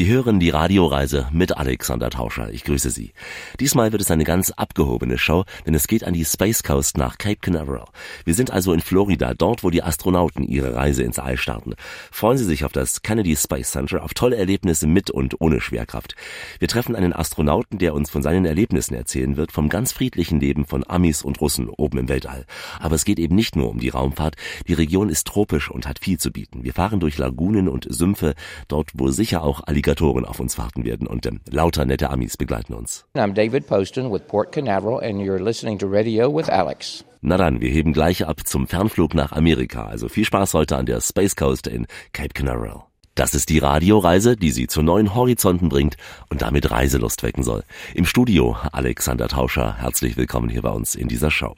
Sie hören die Radioreise mit Alexander Tauscher. Ich grüße Sie. Diesmal wird es eine ganz abgehobene Show, denn es geht an die Space Coast nach Cape Canaveral. Wir sind also in Florida, dort wo die Astronauten ihre Reise ins All starten. Freuen Sie sich auf das Kennedy Space Center, auf tolle Erlebnisse mit und ohne Schwerkraft. Wir treffen einen Astronauten, der uns von seinen Erlebnissen erzählen wird, vom ganz friedlichen Leben von Amis und Russen oben im Weltall. Aber es geht eben nicht nur um die Raumfahrt. Die Region ist tropisch und hat viel zu bieten. Wir fahren durch Lagunen und Sümpfe, dort wo sicher auch Alligatoren auf uns warten werden und ähm, lauter nette Amis begleiten uns. I'm David Poston with Port Canaveral and you're listening to Radio with Alex. Na dann, wir heben gleich ab zum Fernflug nach Amerika. Also viel Spaß heute an der Space Coast in Cape Canaveral. Das ist die Radioreise, die Sie zu neuen Horizonten bringt und damit Reiselust wecken soll. Im Studio Alexander Tauscher, herzlich willkommen hier bei uns in dieser Show.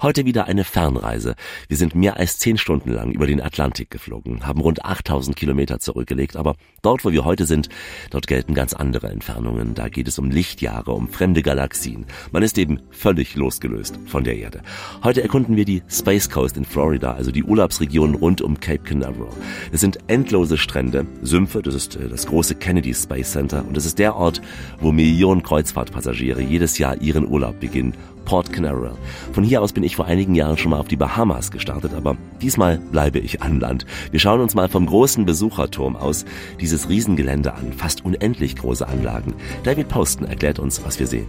Heute wieder eine Fernreise. Wir sind mehr als zehn Stunden lang über den Atlantik geflogen, haben rund 8000 Kilometer zurückgelegt, aber dort, wo wir heute sind, dort gelten ganz andere Entfernungen. Da geht es um Lichtjahre, um fremde Galaxien. Man ist eben völlig losgelöst von der Erde. Heute erkunden wir die Space Coast in Florida, also die Urlaubsregion rund um Cape Canaveral. Es sind endlose Strände Strände, Sümpfe, das ist äh, das große Kennedy Space Center und es ist der Ort, wo Millionen Kreuzfahrtpassagiere jedes Jahr ihren Urlaub beginnen. Port Canaveral. Von hier aus bin ich vor einigen Jahren schon mal auf die Bahamas gestartet, aber diesmal bleibe ich an Land. Wir schauen uns mal vom großen Besucherturm aus dieses Riesengelände an, fast unendlich große Anlagen. David Poston erklärt uns, was wir sehen.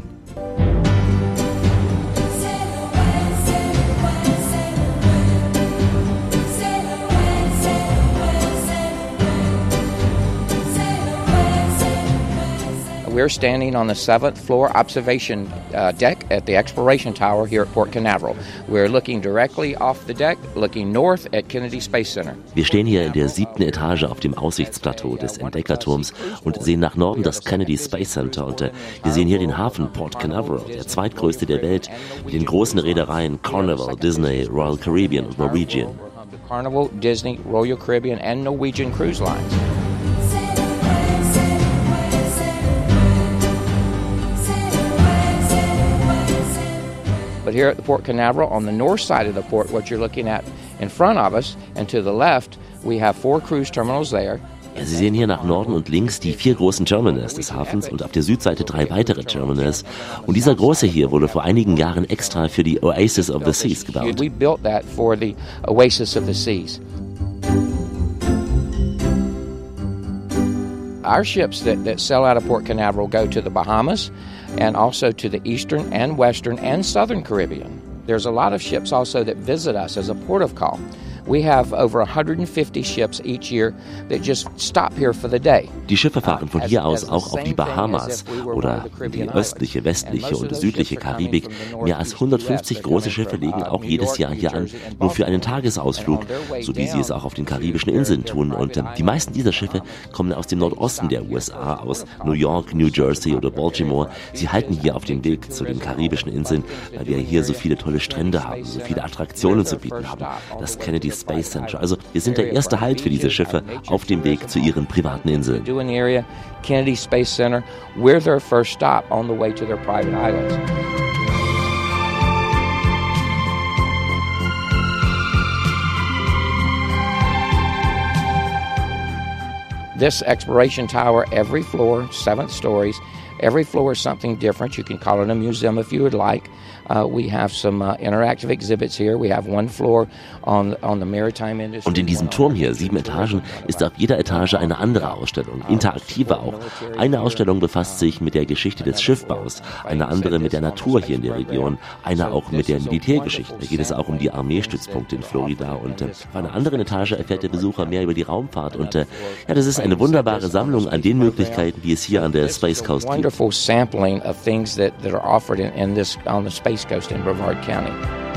We're standing on the seventh floor observation uh, deck at the Exploration Tower here at Port Canaveral. We're looking directly off the deck, looking north at Kennedy Space Center. Wir stehen hier in der siebten Etage auf dem Aussichtsplateau des Entdeckerturms und sehen nach Norden das Kennedy Space Center und äh, wir sehen hier den Hafen Port Canaveral, der zweitgrößte der Welt, mit den großen Reedereien Carnival, Disney, Royal Caribbean und Norwegian. Carnival, Disney, Royal Caribbean and Norwegian Cruise Lines. But here at the Port Canaveral, on the north side of the port, what you're looking at in front of us and to the left, we have four cruise terminals there. Sie sehen hier nach Norden und links die vier großen Terminals des Hafens und auf der Südseite drei weitere Terminals. Und dieser große hier wurde vor einigen Jahren extra für die Oasis of the Seas gebaut. Our ships that, that sail out of Port Canaveral go to the Bahamas and also to the eastern and western and southern Caribbean. There's a lot of ships also that visit us as a port of call. We have over 150 ships each year that just stop here for the day. Die Schiffe fahren von hier aus auch auf die Bahamas oder die östliche, westliche und südliche Karibik. Mehr als 150 große Schiffe legen auch jedes Jahr hier an, nur für einen Tagesausflug, so wie sie es auch auf den karibischen Inseln tun. Und äh, die meisten dieser Schiffe kommen aus dem Nordosten der USA, aus New York, New Jersey oder Baltimore. Sie halten hier auf dem Weg zu den karibischen Inseln, weil wir hier so viele tolle Strände haben, so viele Attraktionen zu bieten haben. Das Kennedy Space Center. Also wir sind der erste Halt für diese Schiffe auf dem Weg zu ihren privaten Inseln. Kennedy Space Center, we're their first stop on the way to their private islands. This exploration tower, every floor, seven stories, every floor is something different. You can call it a museum if you would like. Uh, we have some uh, interactive exhibits here. We have one floor on, on the maritime industry. Und in diesem Turm hier, sieben Etagen, ist auf jeder Etage eine andere Ausstellung, interaktive auch. Eine Ausstellung befasst sich mit der Geschichte des Schiffbaus, eine andere mit der Natur hier in der Region, eine auch mit der Militärgeschichte. Da geht es auch um die Armeestützpunkte in Florida und äh, auf einer anderen Etage erfährt der Besucher mehr über die Raumfahrt und äh, ja, das ist eine wunderbare Sammlung an den Möglichkeiten, die es hier an der Space Coast gibt. Wonderful sampling of things that, that are offered in, in this on the Space Coast in Brevard County.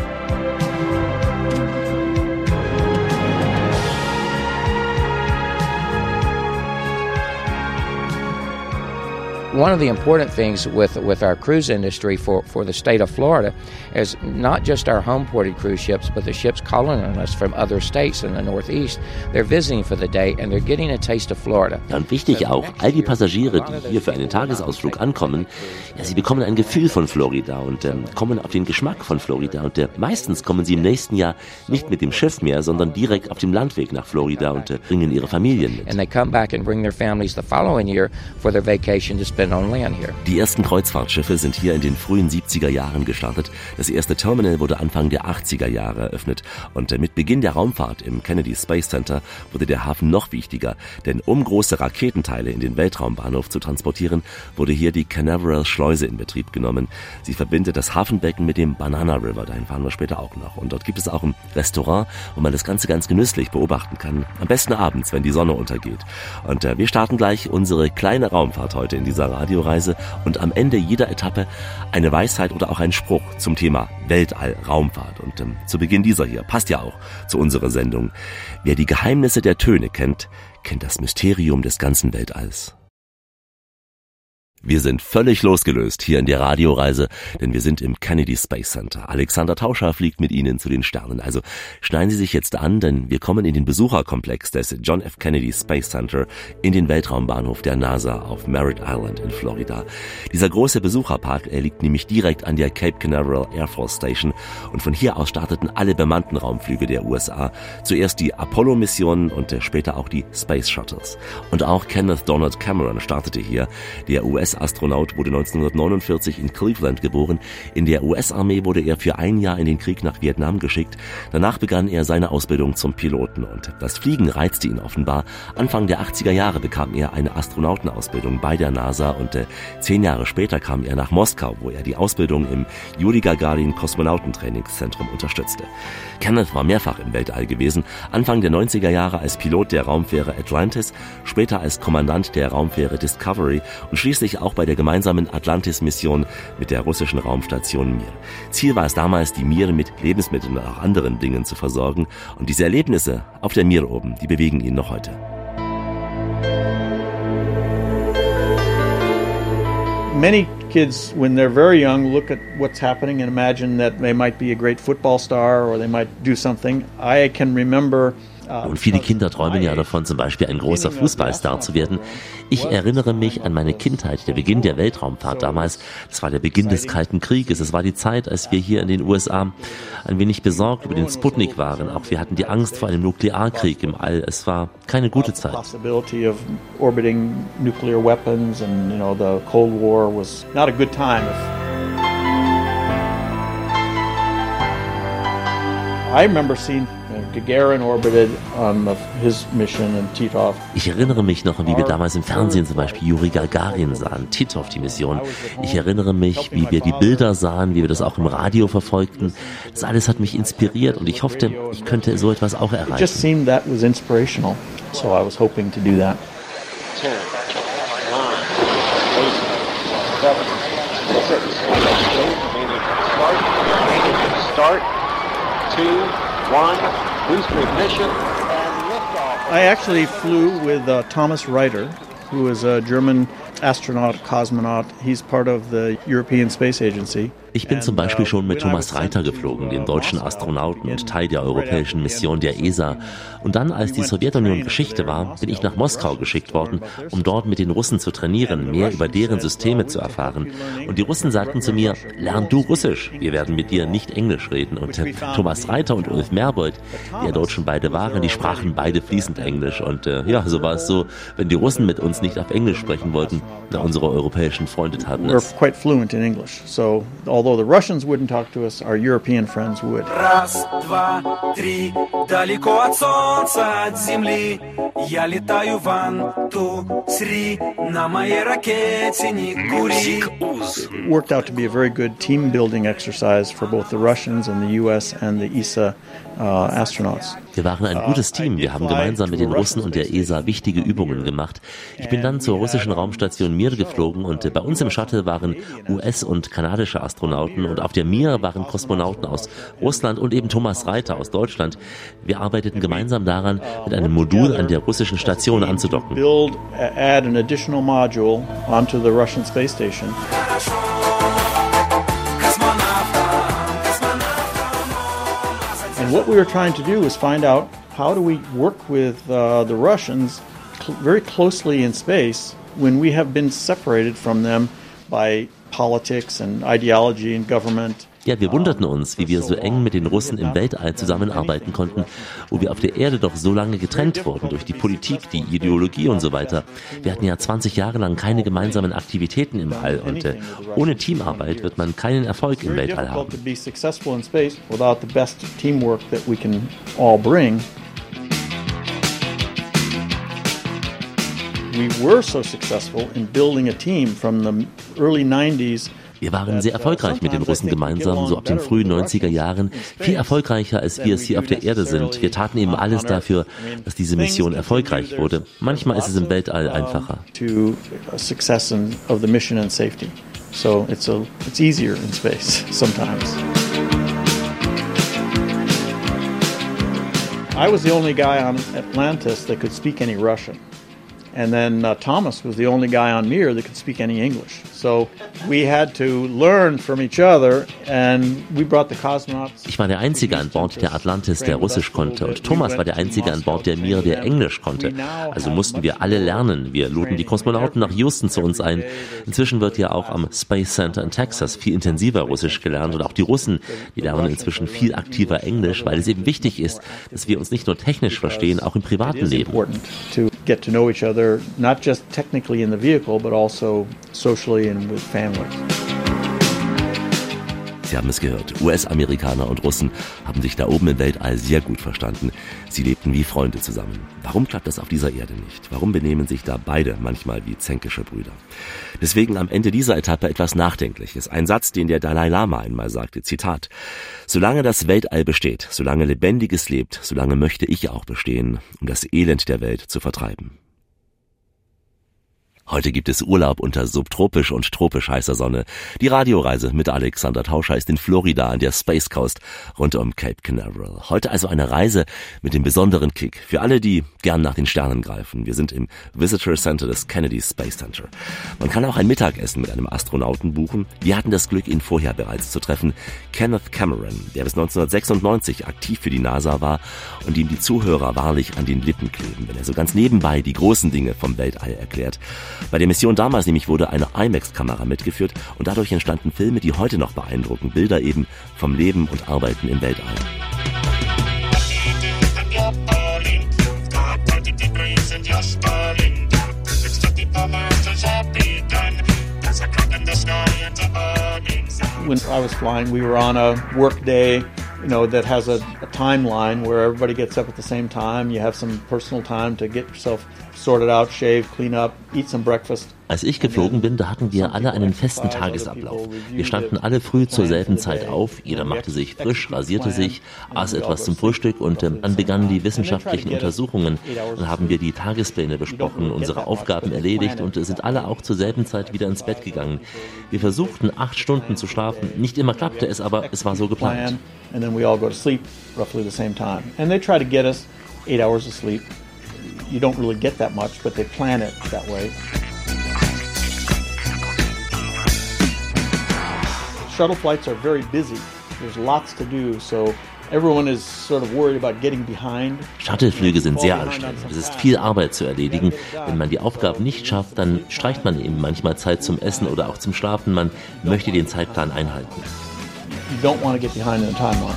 one of the important things with with our cruise industry for, for the state of Florida is not just our home ported cruise ships, but the ships calling on us from other states in the Northeast. They're visiting for the day and they're getting a taste of Florida. Ja, und wichtig auch, all die Passagiere, die hier für einen Tagesausflug ankommen, ja, sie bekommen ein Gefühl von Florida und ähm, kommen auf den Geschmack von Florida. Und äh, meistens kommen sie im nächsten Jahr nicht mit dem Schiff mehr, sondern direkt auf dem Landweg nach Florida und äh, bringen ihre Familien mit. And they come back and bring their families the following year for their vacation to spend on land here. Die ersten Kreuzfahrtschiffe sind hier in den frühen 70er Jahren gestartet. Das erste Terminal wurde Anfang der 80er Jahre eröffnet und äh, mit Beginn der Raumfahrt im Kennedy Space Center wurde der Hafen noch wichtiger, denn um große Raketenteile in den Weltraumbahnhof zu transportieren, wurde hier die Canaveral Schleuse in Betrieb genommen. Sie verbindet das Hafenbecken mit dem Banana River, dahin fahren wir später auch noch. Und dort gibt es auch ein Restaurant, wo man das Ganze ganz genüsslich beobachten kann. Am besten abends, wenn die Sonne untergeht. Und äh, wir starten gleich unsere kleine Raumfahrt heute in dieser Radioreise und am Ende jeder Etappe eine Weisheit oder auch ein Spruch zum Thema Weltall, Raumfahrt. Und ähm, zu Beginn dieser hier passt ja auch zu unserer Sendung. Wer die Geheimnisse der Töne kennt, kennt das Mysterium des ganzen Weltalls. Wir sind völlig losgelöst hier in der Radioreise, denn wir sind im Kennedy Space Center. Alexander Tauscher fliegt mit Ihnen zu den Sternen. Also schneiden Sie sich jetzt an, denn wir kommen in den Besucherkomplex des John F. Kennedy Space Center in den Weltraumbahnhof der NASA auf Merritt Island in Florida. Dieser große Besucherpark, er liegt nämlich direkt an der Cape Canaveral Air Force Station und von hier aus starteten alle bemannten Raumflüge der USA. Zuerst die Apollo-Missionen und später auch die Space Shuttles. Und auch Kenneth Donald Cameron startete hier. Der US US-Astronaut wurde 1949 in Cleveland geboren. In der US-Armee wurde er für ein Jahr in den Krieg nach Vietnam geschickt. Danach begann er seine Ausbildung zum Piloten und das Fliegen reizte ihn offenbar. Anfang der 80er Jahre bekam er eine Astronautenausbildung bei der NASA und äh, zehn Jahre später kam er nach Moskau, wo er die Ausbildung im Yuri Gagarin Kosmonautentrainingszentrum unterstützte. Kenneth war mehrfach im Weltall gewesen, Anfang der 90er Jahre als Pilot der Raumfähre Atlantis, später als Kommandant der Raumfähre Discovery und schließlich auch bei der gemeinsamen Atlantis-Mission mit der russischen Raumstation Mir. Ziel war es damals, die Mir mit Lebensmitteln und auch anderen Dingen zu versorgen und diese Erlebnisse auf der Mir oben, die bewegen ihn noch heute. Many kids, when they're very young, look at what's happening and imagine that they might be a great football star or they might do something. I can remember Und viele Kinder träumen ja davon, zum Beispiel ein großer Fußballstar zu werden. Ich erinnere mich an meine Kindheit, der Beginn der Weltraumfahrt damals. Das war der Beginn des Kalten Krieges. Es war die Zeit, als wir hier in den USA ein wenig besorgt über den Sputnik waren. Auch wir hatten die Angst vor einem Nuklearkrieg im All. Es war keine gute Zeit. I remember seeing Gagarin orbited on his mission and Titov. Ich erinnere mich noch, wie wir damals im Fernsehen zum Beispiel Juri Gagarin sahen, Titov die Mission. Ich erinnere mich, wie wir die Bilder sahen, wie wir das auch im Radio verfolgten. Das alles hat mich inspiriert und ich hoffte, ich könnte so etwas auch erreichen. It just seemed that was inspirational, so I was hoping to do that. 10, 9, 8, 7, 6, 5, start, 2, one, I actually flew with uh, Thomas Reiter, who is a German astronaut, cosmonaut. He's part of the European Space Agency. Ich bin zum Beispiel schon mit Thomas Reiter geflogen, dem deutschen Astronauten und Teil der europäischen Mission der ESA. Und dann, als die Sowjetunion Geschichte war, bin ich nach Moskau geschickt worden, um dort mit den Russen zu trainieren, mehr über deren Systeme zu erfahren. Und die Russen sagten zu mir, lern du Russisch, wir werden mit dir nicht Englisch reden. Und äh, Thomas Reiter und Ulf Merbold, die ja dort schon beide waren, die sprachen beide fließend Englisch. Und äh, ja, so war es so, wenn die Russen mit uns nicht auf Englisch sprechen wollten, na, unsere europäischen Freunde taten es. We're quite fluent in English, so although the Russians wouldn't talk to us, our European friends would. Раз, два, три, далеко от солнца, от земли, я летаю ван, ту, сри, на моей ракете не кури. It worked out to be a very good team building exercise for both the Russians and the US and the ESA uh, astronauts. Wir waren ein gutes Team. Wir haben gemeinsam mit den Russen und der ESA wichtige Übungen gemacht. Ich bin dann zur russischen Raumstation Mir geflogen und bei uns im Shuttle waren US- und kanadische Astronauten und auf der Mir waren Kosmonauten aus Russland und eben Thomas Reiter aus Deutschland. Wir arbeiteten gemeinsam daran, mit einem Modul an der russischen Station anzudocken. And what we were trying to do was find out how do we work with uh, the Russians cl very closely in space when we have been separated from them by politics and ideology and government. Ja, wir wunderten uns, wie wir so eng mit den Russen im Weltall zusammenarbeiten konnten, wo wir auf der Erde doch so lange getrennt wurden durch die Politik, die Ideologie und so weiter. Wir hatten ja 20 Jahre lang keine gemeinsamen Aktivitäten im All und äh, ohne Teamarbeit wird man keinen Erfolg im Weltall haben. We were so successful in building a team from the early 90s wir waren sehr erfolgreich mit den Russen gemeinsam, so ab den frühen 90er Jahren. Viel erfolgreicher, als wir es hier auf der Erde sind. Wir taten eben alles dafür, dass diese Mission erfolgreich wurde. Manchmal ist es im Weltall einfacher. So it's, a, it's easier. I was the only guy on Atlantis that could speak any Russian. And then uh, Thomas was the only guy on Mir that could speak any English. So we had to learn from each other and we brought the cosmonauts. Ich war der Einzige an Bord der Atlantis, der Russisch konnte und Thomas war der Einzige an Bord der Mir, der Englisch konnte. Also mussten wir alle lernen. Wir luden die Kosmonauten nach Houston zu uns ein. Inzwischen wird ja auch am Space Center in Texas viel intensiver Russisch gelernt und auch die Russen, die lernen inzwischen viel aktiver Englisch, weil es eben wichtig ist, dass wir uns nicht nur technisch verstehen, auch im privaten Leben get to know each other, not just technically in the vehicle, but also socially and with families. Sie haben es gehört. US-Amerikaner und Russen haben sich da oben im Weltall sehr gut verstanden. Sie lebten wie Freunde zusammen. Warum klappt das auf dieser Erde nicht? Warum benehmen sich da beide manchmal wie zänkische Brüder? Deswegen am Ende dieser Etappe etwas Nachdenkliches. Ein Satz, den der Dalai Lama einmal sagte. Zitat. Solange das Weltall besteht, solange Lebendiges lebt, solange möchte ich auch bestehen, um das Elend der Welt zu vertreiben. Heute gibt es Urlaub unter subtropisch und tropisch heißer Sonne. Die Radioreise mit Alexander Tauscher ist in Florida an der Space Coast rund um Cape Canaveral. Heute also eine Reise mit dem besonderen Kick. Für alle, die gern nach den Sternen greifen. Wir sind im Visitor Center des Kennedy Space Center. Man kann auch ein Mittagessen mit einem Astronauten buchen. Wir hatten das Glück, ihn vorher bereits zu treffen. Kenneth Cameron, der bis 1996 aktiv für die NASA war und ihm die Zuhörer wahrlich an den Lippen kleben, wenn er so ganz nebenbei die großen Dinge vom Weltall erklärt. Bei der Mission damals nämlich wurde eine IMAX-Kamera mitgeführt und dadurch entstanden Filme, die heute noch beeindrucken. Bilder eben vom Leben und Arbeiten im Weltall. When I was flying, we were on a work day you know, that has a, a, timeline where everybody gets up at the same time. You have some personal time to get yourself sorted out, shave, clean up, eat some breakfast, Als ich geflogen bin, da hatten wir alle einen festen Tagesablauf. Wir standen alle früh zur selben Zeit auf, jeder machte sich frisch, rasierte sich, aß etwas zum Frühstück und äh, dann begannen die wissenschaftlichen Untersuchungen. Dann haben wir die Tagespläne besprochen, unsere Aufgaben erledigt und sind alle auch zur selben Zeit wieder ins Bett gegangen. Wir versuchten acht Stunden zu schlafen. Nicht immer klappte es, aber es war so geplant. And then we all go to sleep roughly the same time. And they try to get us eight hours of sleep. You don't really get that much, but they plan it that way. shuttle flights are very busy. There's lots to do, so everyone is sort of worried about getting behind. Shuttleflüge sind sehr anstrengend. Es ist viel Arbeit zu erledigen. Wenn man die Aufgaben nicht schafft, dann streicht man eben manchmal Zeit zum Essen oder auch zum Schlafen. Man möchte den Zeitplan einhalten. You don't want to get behind in the timeline.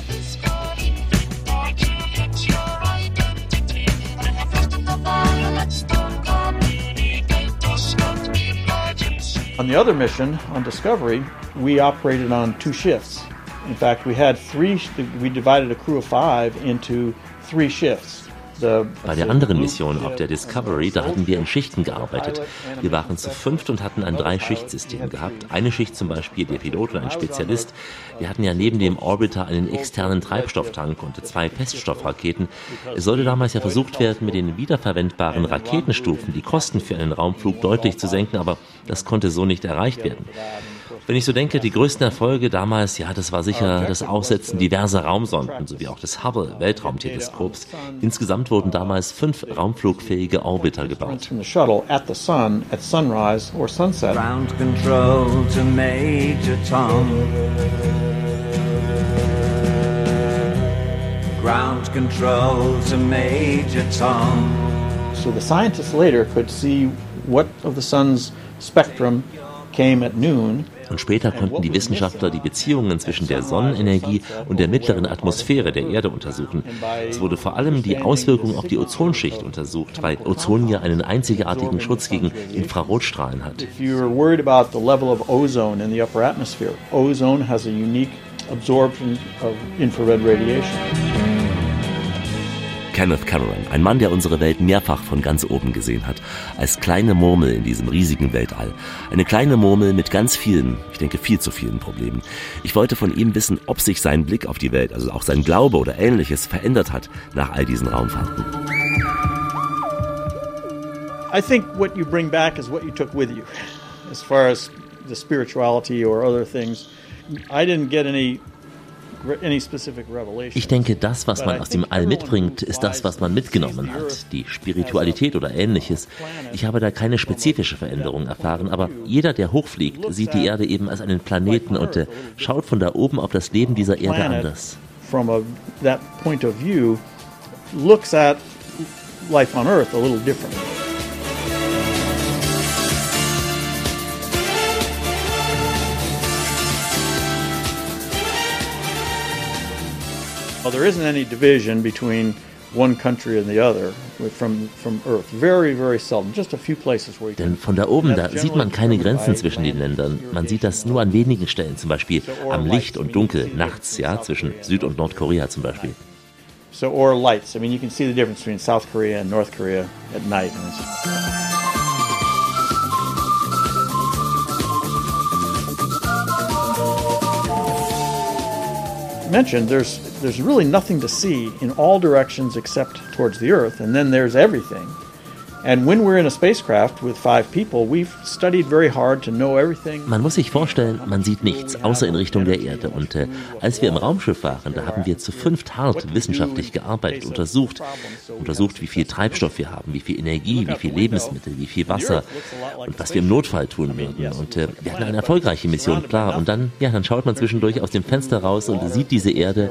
On the other mission, on Discovery, we operated on two shifts. In fact, we had three, we divided a crew of five into three shifts. Bei der anderen Mission auf der Discovery, da hatten wir in Schichten gearbeitet. Wir waren zu fünft und hatten ein Drei-Schicht-System gehabt. Eine Schicht zum Beispiel der Pilot und ein Spezialist. Wir hatten ja neben dem Orbiter einen externen Treibstofftank und zwei Feststoffraketen. Es sollte damals ja versucht werden, mit den wiederverwendbaren Raketenstufen die Kosten für einen Raumflug deutlich zu senken, aber das konnte so nicht erreicht werden. Wenn ich so denke, die größten Erfolge damals, ja, das war sicher das Aussetzen diverser Raumsonden sowie auch des Hubble Weltraumteleskops. Insgesamt wurden damals fünf raumflugfähige Orbiter gebaut. Ground control to Major Tom. Ground control to Major Tom. So the scientists later could see what of the sun's spectrum came at noon und später konnten die Wissenschaftler die Beziehungen zwischen der Sonnenenergie und der mittleren Atmosphäre der Erde untersuchen. Es wurde vor allem die Auswirkungen auf die Ozonschicht untersucht, weil Ozon ja einen einzigartigen Schutz gegen Infrarotstrahlen hat. Ozone has a unique absorption of infrared radiation. Kenneth Cameron, ein Mann, der unsere Welt mehrfach von ganz oben gesehen hat, als kleine Murmel in diesem riesigen Weltall. Eine kleine Murmel mit ganz vielen, ich denke viel zu vielen Problemen. Ich wollte von ihm wissen, ob sich sein Blick auf die Welt, also auch sein Glaube oder ähnliches verändert hat nach all diesen Raumfahrten. I think what you bring back is what you took with you. As far as the spirituality or other things, I didn't get any ich denke, das, was man aus dem All mitbringt, ist das, was man mitgenommen hat, die Spiritualität oder ähnliches. Ich habe da keine spezifische Veränderung erfahren, aber jeder, der hochfliegt, sieht die Erde eben als einen Planeten und äh, schaut von da oben auf das Leben dieser Erde anders. From a, that point of view, looks at life on Earth a little differently. Well, there isn't any division between one country and the other from, from Earth. Very, very seldom. Just a few places where you Denn von da oben, da sieht man keine Grenzen zwischen den Ländern. Man sieht das nur an wenigen Stellen, zum Beispiel am Licht und Dunkel, nachts, ja, zwischen Süd- und Nordkorea zum Beispiel. So, or lights. I mean, you can see the difference between South Korea and North Korea at night. Mentioned, there's there's really nothing to see in all directions except towards the Earth, and then there's everything. Man muss sich vorstellen, man sieht nichts, außer in Richtung der Erde. Und äh, als wir im Raumschiff waren, da haben wir zu fünft hart wissenschaftlich gearbeitet, untersucht, untersucht, wie viel Treibstoff wir haben, wie viel Energie, wie viel Lebensmittel, wie viel Wasser und was wir im Notfall tun würden. Und äh, wir hatten eine erfolgreiche Mission, klar. Und dann, ja, dann schaut man zwischendurch aus dem Fenster raus und sieht diese Erde.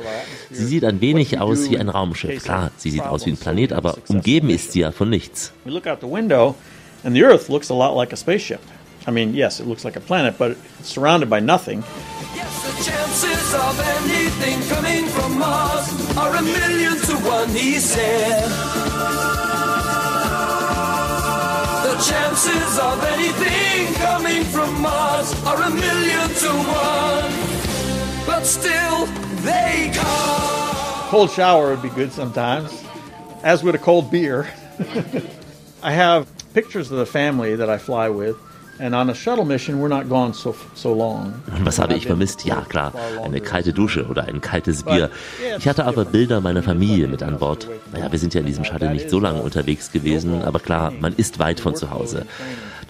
Sie sieht ein wenig aus wie ein Raumschiff. Klar, sie sieht aus wie ein Planet, aber umgeben ist sie ja von nichts look out the window, and the Earth looks a lot like a spaceship. I mean, yes, it looks like a planet, but it's surrounded by nothing. Yes, the chances of anything coming from Mars are a million to one, he said. The chances of anything coming from Mars are a million to one, but still they come. Cold shower would be good sometimes, as would a cold beer. I have pictures of the family that I fly with. And on a shuttle mission, we're not gone so, so long. Was habe ich vermisst? Ja, klar, eine kalte Dusche oder ein kaltes Bier. Ich hatte aber Bilder meiner Familie mit an Bord. Naja, wir sind ja in diesem Shuttle nicht so lange unterwegs gewesen, aber klar, man ist weit von zu Hause.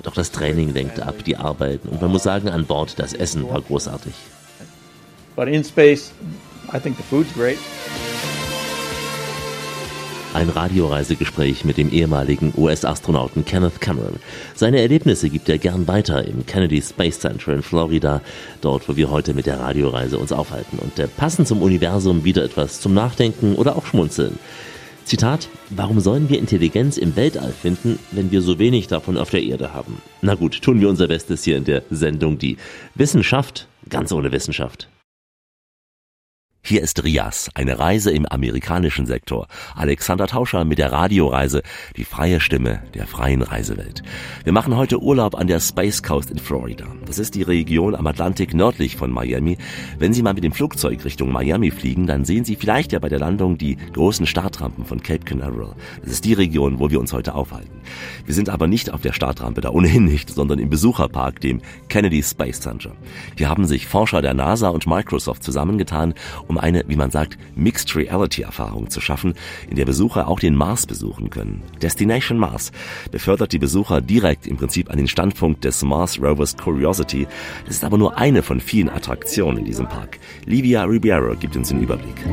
Doch das Training lenkt ab, die Arbeiten. Und man muss sagen, an Bord, das Essen war großartig. Ein Radioreisegespräch mit dem ehemaligen US-Astronauten Kenneth Cameron. Seine Erlebnisse gibt er gern weiter im Kennedy Space Center in Florida, dort wo wir heute mit der Radioreise uns aufhalten. Und passend zum Universum wieder etwas zum Nachdenken oder auch Schmunzeln. Zitat, warum sollen wir Intelligenz im Weltall finden, wenn wir so wenig davon auf der Erde haben? Na gut, tun wir unser Bestes hier in der Sendung, die Wissenschaft ganz ohne Wissenschaft. Hier ist Rias, eine Reise im amerikanischen Sektor. Alexander Tauscher mit der Radioreise, die freie Stimme der freien Reisewelt. Wir machen heute Urlaub an der Space Coast in Florida. Das ist die Region am Atlantik nördlich von Miami. Wenn Sie mal mit dem Flugzeug Richtung Miami fliegen, dann sehen Sie vielleicht ja bei der Landung die großen Startrampen von Cape Canaveral. Das ist die Region, wo wir uns heute aufhalten. Wir sind aber nicht auf der Startrampe, da ohnehin nicht, sondern im Besucherpark, dem Kennedy Space Center. Hier haben sich Forscher der NASA und Microsoft zusammengetan, um eine, wie man sagt, Mixed Reality Erfahrung zu schaffen, in der Besucher auch den Mars besuchen können. Destination Mars befördert die Besucher direkt im Prinzip an den Standpunkt des Mars Rovers Curiosity. Das ist aber nur eine von vielen Attraktionen in diesem Park. Livia Ribeiro gibt uns den Überblick.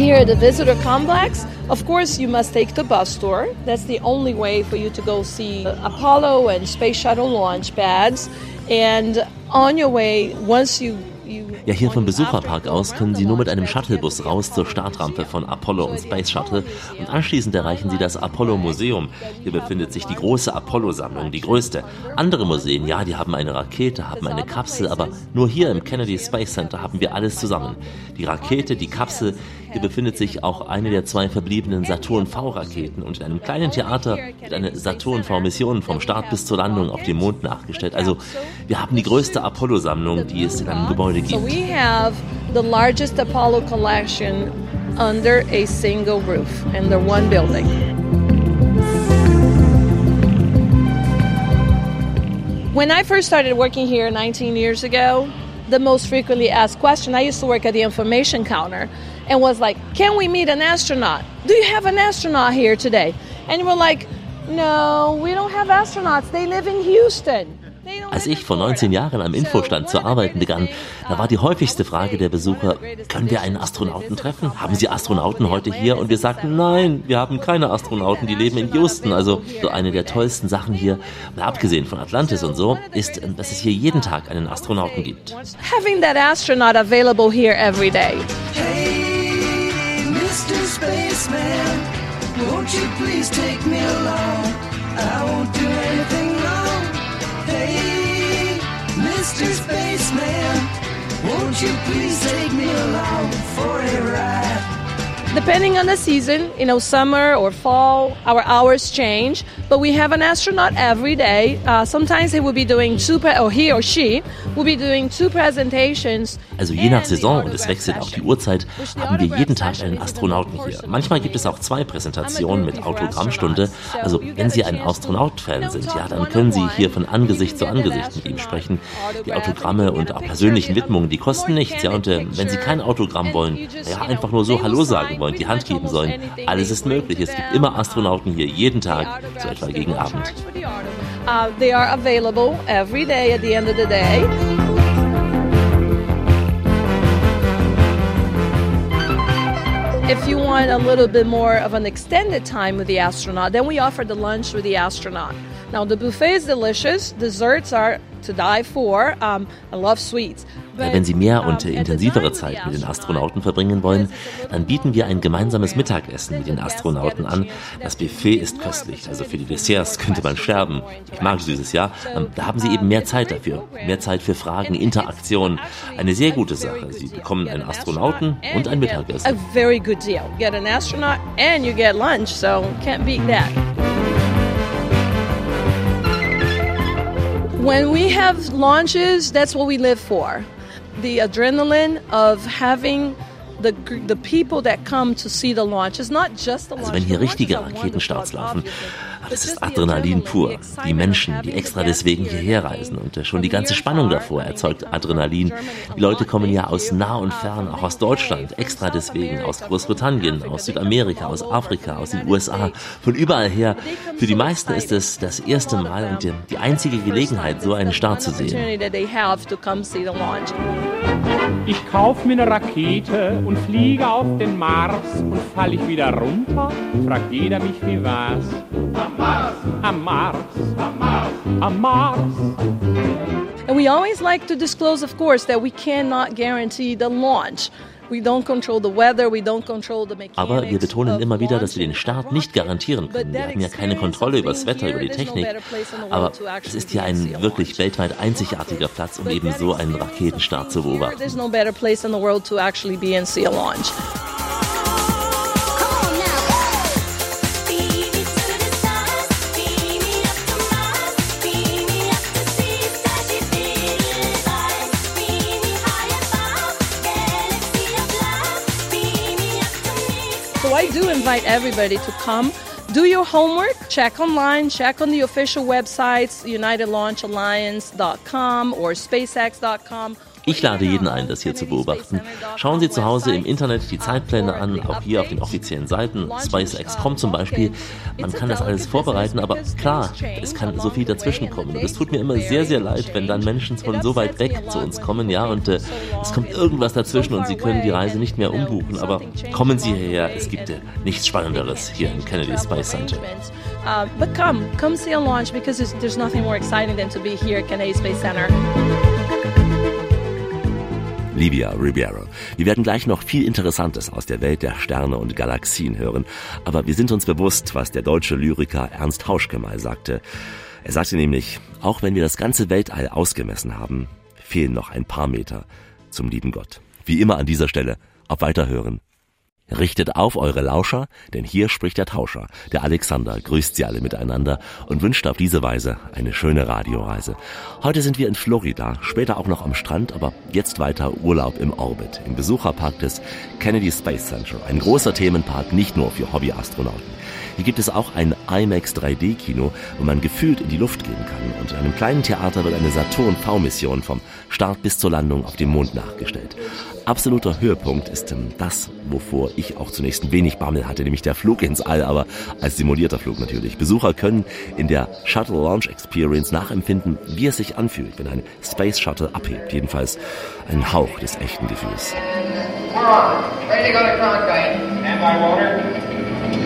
Here at the visitor complex, of course, you must take the bus tour. That's the only way for you to go see Apollo and Space Shuttle launch pads. And on your way, once you Ja, hier vom Besucherpark aus können Sie nur mit einem Shuttlebus raus zur Startrampe von Apollo und Space Shuttle und anschließend erreichen Sie das Apollo Museum. Hier befindet sich die große Apollo-Sammlung, die größte. Andere Museen, ja, die haben eine Rakete, haben eine Kapsel, aber nur hier im Kennedy Space Center haben wir alles zusammen. Die Rakete, die Kapsel, hier befindet sich auch eine der zwei verbliebenen Saturn V-Raketen und in einem kleinen Theater wird eine Saturn V-Mission vom Start bis zur Landung auf dem Mond nachgestellt. Also wir haben die größte Apollo-Sammlung, die es in einem Gebäude gibt. So we have the largest Apollo collection under a single roof, under one building. When I first started working here 19 years ago, the most frequently asked question, I used to work at the information counter and was like, Can we meet an astronaut? Do you have an astronaut here today? And we're like, No, we don't have astronauts. They live in Houston. Als ich vor 19 Jahren am Infostand zu arbeiten begann, da war die häufigste Frage der Besucher, können wir einen Astronauten treffen? Haben Sie Astronauten heute hier? Und wir sagten, nein, wir haben keine Astronauten, die leben in Houston. Also so eine der tollsten Sachen hier, abgesehen von Atlantis und so, ist, dass es hier jeden Tag einen Astronauten gibt. Having that astronaut available here every day. Spaceman, won't you please take me along? I won't do anything wrong. Hey, Mr. Spaceman, won't you please take me along for a ride? Depending on the season, you know, summer or fall, our hours change, but we have an astronaut every day. Uh, sometimes he will be doing two, pre- or he or she will be doing two presentations. Also je nach Saison und es wechselt auch die Uhrzeit, haben wir jeden Tag einen Astronauten hier. Manchmal gibt es auch zwei Präsentationen mit Autogrammstunde. Also wenn Sie ein Astronaut-Fan sind, ja, dann können Sie hier von Angesicht zu Angesicht mit ihm sprechen. Die Autogramme und auch persönlichen Widmungen, die kosten nichts, ja. Und äh, wenn Sie kein Autogramm wollen, ja, einfach nur so Hallo sagen wollen, die Hand geben sollen. Alles ist möglich. Es gibt immer Astronauten hier, jeden Tag, so etwa gegen Abend. Uh, they are available every day at the end of the day. If you want a little bit more of an extended time with the astronaut, then we offer the lunch with the astronaut. Now, the buffet is delicious. Desserts are to die for. Um, I love sweets. Wenn Sie mehr und intensivere Zeit mit den Astronauten verbringen wollen, dann bieten wir ein gemeinsames Mittagessen mit den Astronauten an. Das Buffet ist köstlich, also für die Desserts könnte man sterben. Ich mag süßes, ja. Da haben Sie eben mehr Zeit dafür. Mehr Zeit für Fragen, Interaktion. Eine sehr gute Sache. Sie bekommen einen Astronauten und ein Mittagessen. A very good deal. You get an astronaut and you get lunch, so can't beat that. When we have launches, that's what we live for. The adrenaline of having the, the people that come to see the launch. It's not just the launch. Also wenn hier richtige Raketenstarts laufen, obviously. das ist Adrenalin pur. Die Menschen, die extra deswegen hierher reisen und äh, schon die ganze Spannung davor erzeugt Adrenalin. Die Leute kommen ja aus nah und fern, auch aus Deutschland, extra deswegen, aus Großbritannien, aus Südamerika, aus Afrika, aus den USA, von überall her. Für die meisten ist es das erste Mal und die, die einzige Gelegenheit, so einen Start zu sehen. Ich kauf mir ne Rakete und fliege auf den Mars und fall ich wieder runter, fragt jeder mich wie war's. Am Mars, am Mars, am Mars, am Mars. And we always like to disclose, of course, that we cannot guarantee the launch. Aber wir betonen immer wieder, dass wir den Start nicht garantieren können. Wir haben ja keine Kontrolle über das Wetter, über die Technik. Aber es ist hier ein wirklich weltweit einzigartiger Platz, um eben so einen Raketenstart zu beobachten. Invite everybody to come. Do your homework, check online, check on the official websites, UnitedLaunchAlliance.com or SpaceX.com. Ich lade jeden ein, das hier zu beobachten. Schauen Sie zu Hause im Internet die Zeitpläne an, auch hier auf den offiziellen Seiten, SpaceX.com zum Beispiel. Man kann das alles vorbereiten, aber klar, es kann so viel dazwischenkommen. Und es tut mir immer sehr, sehr leid, wenn dann Menschen von so weit weg zu uns kommen, ja, und äh, es kommt irgendwas dazwischen und sie können die Reise nicht mehr umbuchen. Aber kommen Sie hierher, es gibt äh, nichts Spannenderes hier im Kennedy Space Center. Uh, but come, come see a launch because there's, nothing more exciting than to be here at Kennedy Space Center. Livia Ribeiro. Wir werden gleich noch viel Interessantes aus der Welt der Sterne und Galaxien hören. Aber wir sind uns bewusst, was der deutsche Lyriker Ernst Hauschke mal sagte. Er sagte nämlich, auch wenn wir das ganze Weltall ausgemessen haben, fehlen noch ein paar Meter zum lieben Gott. Wie immer an dieser Stelle, auf Weiterhören. Richtet auf eure Lauscher, denn hier spricht der Tauscher. Der Alexander grüßt sie alle miteinander und wünscht auf diese Weise eine schöne Radioreise. Heute sind wir in Florida, später auch noch am Strand, aber jetzt weiter Urlaub im Orbit, im Besucherpark des Kennedy Space Center. Ein großer Themenpark, nicht nur für Hobbyastronauten. Hier gibt es auch ein IMAX 3D-Kino, wo man gefühlt in die Luft gehen kann. Und in einem kleinen Theater wird eine Saturn-V-Mission vom Start bis zur Landung auf dem Mond nachgestellt. Absoluter Höhepunkt ist ähm, das, wovor ich auch zunächst ein wenig Bammel hatte, nämlich der Flug ins All, aber als simulierter Flug natürlich. Besucher können in der Shuttle Launch Experience nachempfinden, wie es sich anfühlt, wenn ein Space Shuttle abhebt. Jedenfalls ein Hauch des echten Gefühls. We're on. Ready to go to Conway. Stand by, Walter.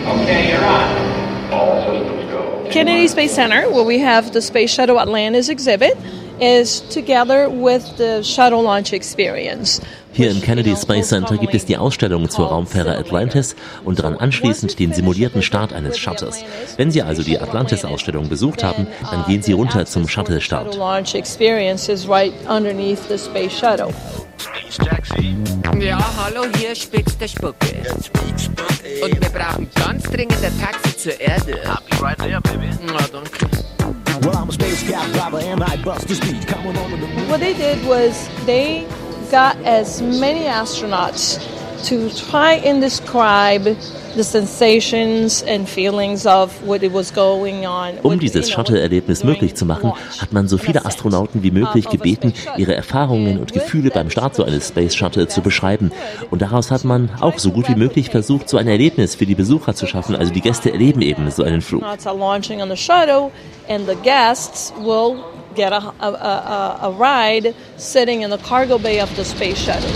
Okay, you're on. All systems go. Kennedy Space Center, where we have the Space Shuttle Atlantis exhibit, is together with the shuttle launch experience. Hier im Kennedy Space Center gibt es die Ausstellung zur Raumfähre Atlantis und daran anschließend den simulierten Start eines Shuttles. Wenn Sie also die Atlantis-Ausstellung besucht haben, dann gehen Sie runter zum Shuttle-Start. Right. Ja, hallo, hier spitzt der Spucke. Und wir brauchen ganz dringend ein Taxi zur Erde. Na, danke. Well, I'm a space cat driver and I bust the speed. What they did was they got as many astronauts to try and describe the sensations and feelings of what it was going on. Um dieses Shuttle-Erlebnis möglich zu machen, hat man so viele Astronauten wie möglich gebeten, ihre Erfahrungen und Gefühle beim Start so eines Space Shuttle zu beschreiben. Und daraus hat man auch so gut wie möglich versucht, so ein Erlebnis für die Besucher zu schaffen. Also die Gäste erleben eben so einen Flug. Astronauts are launching on the shuttle, and the guests will get a, a, a ride sitting in the cargo bay of the space shuttle.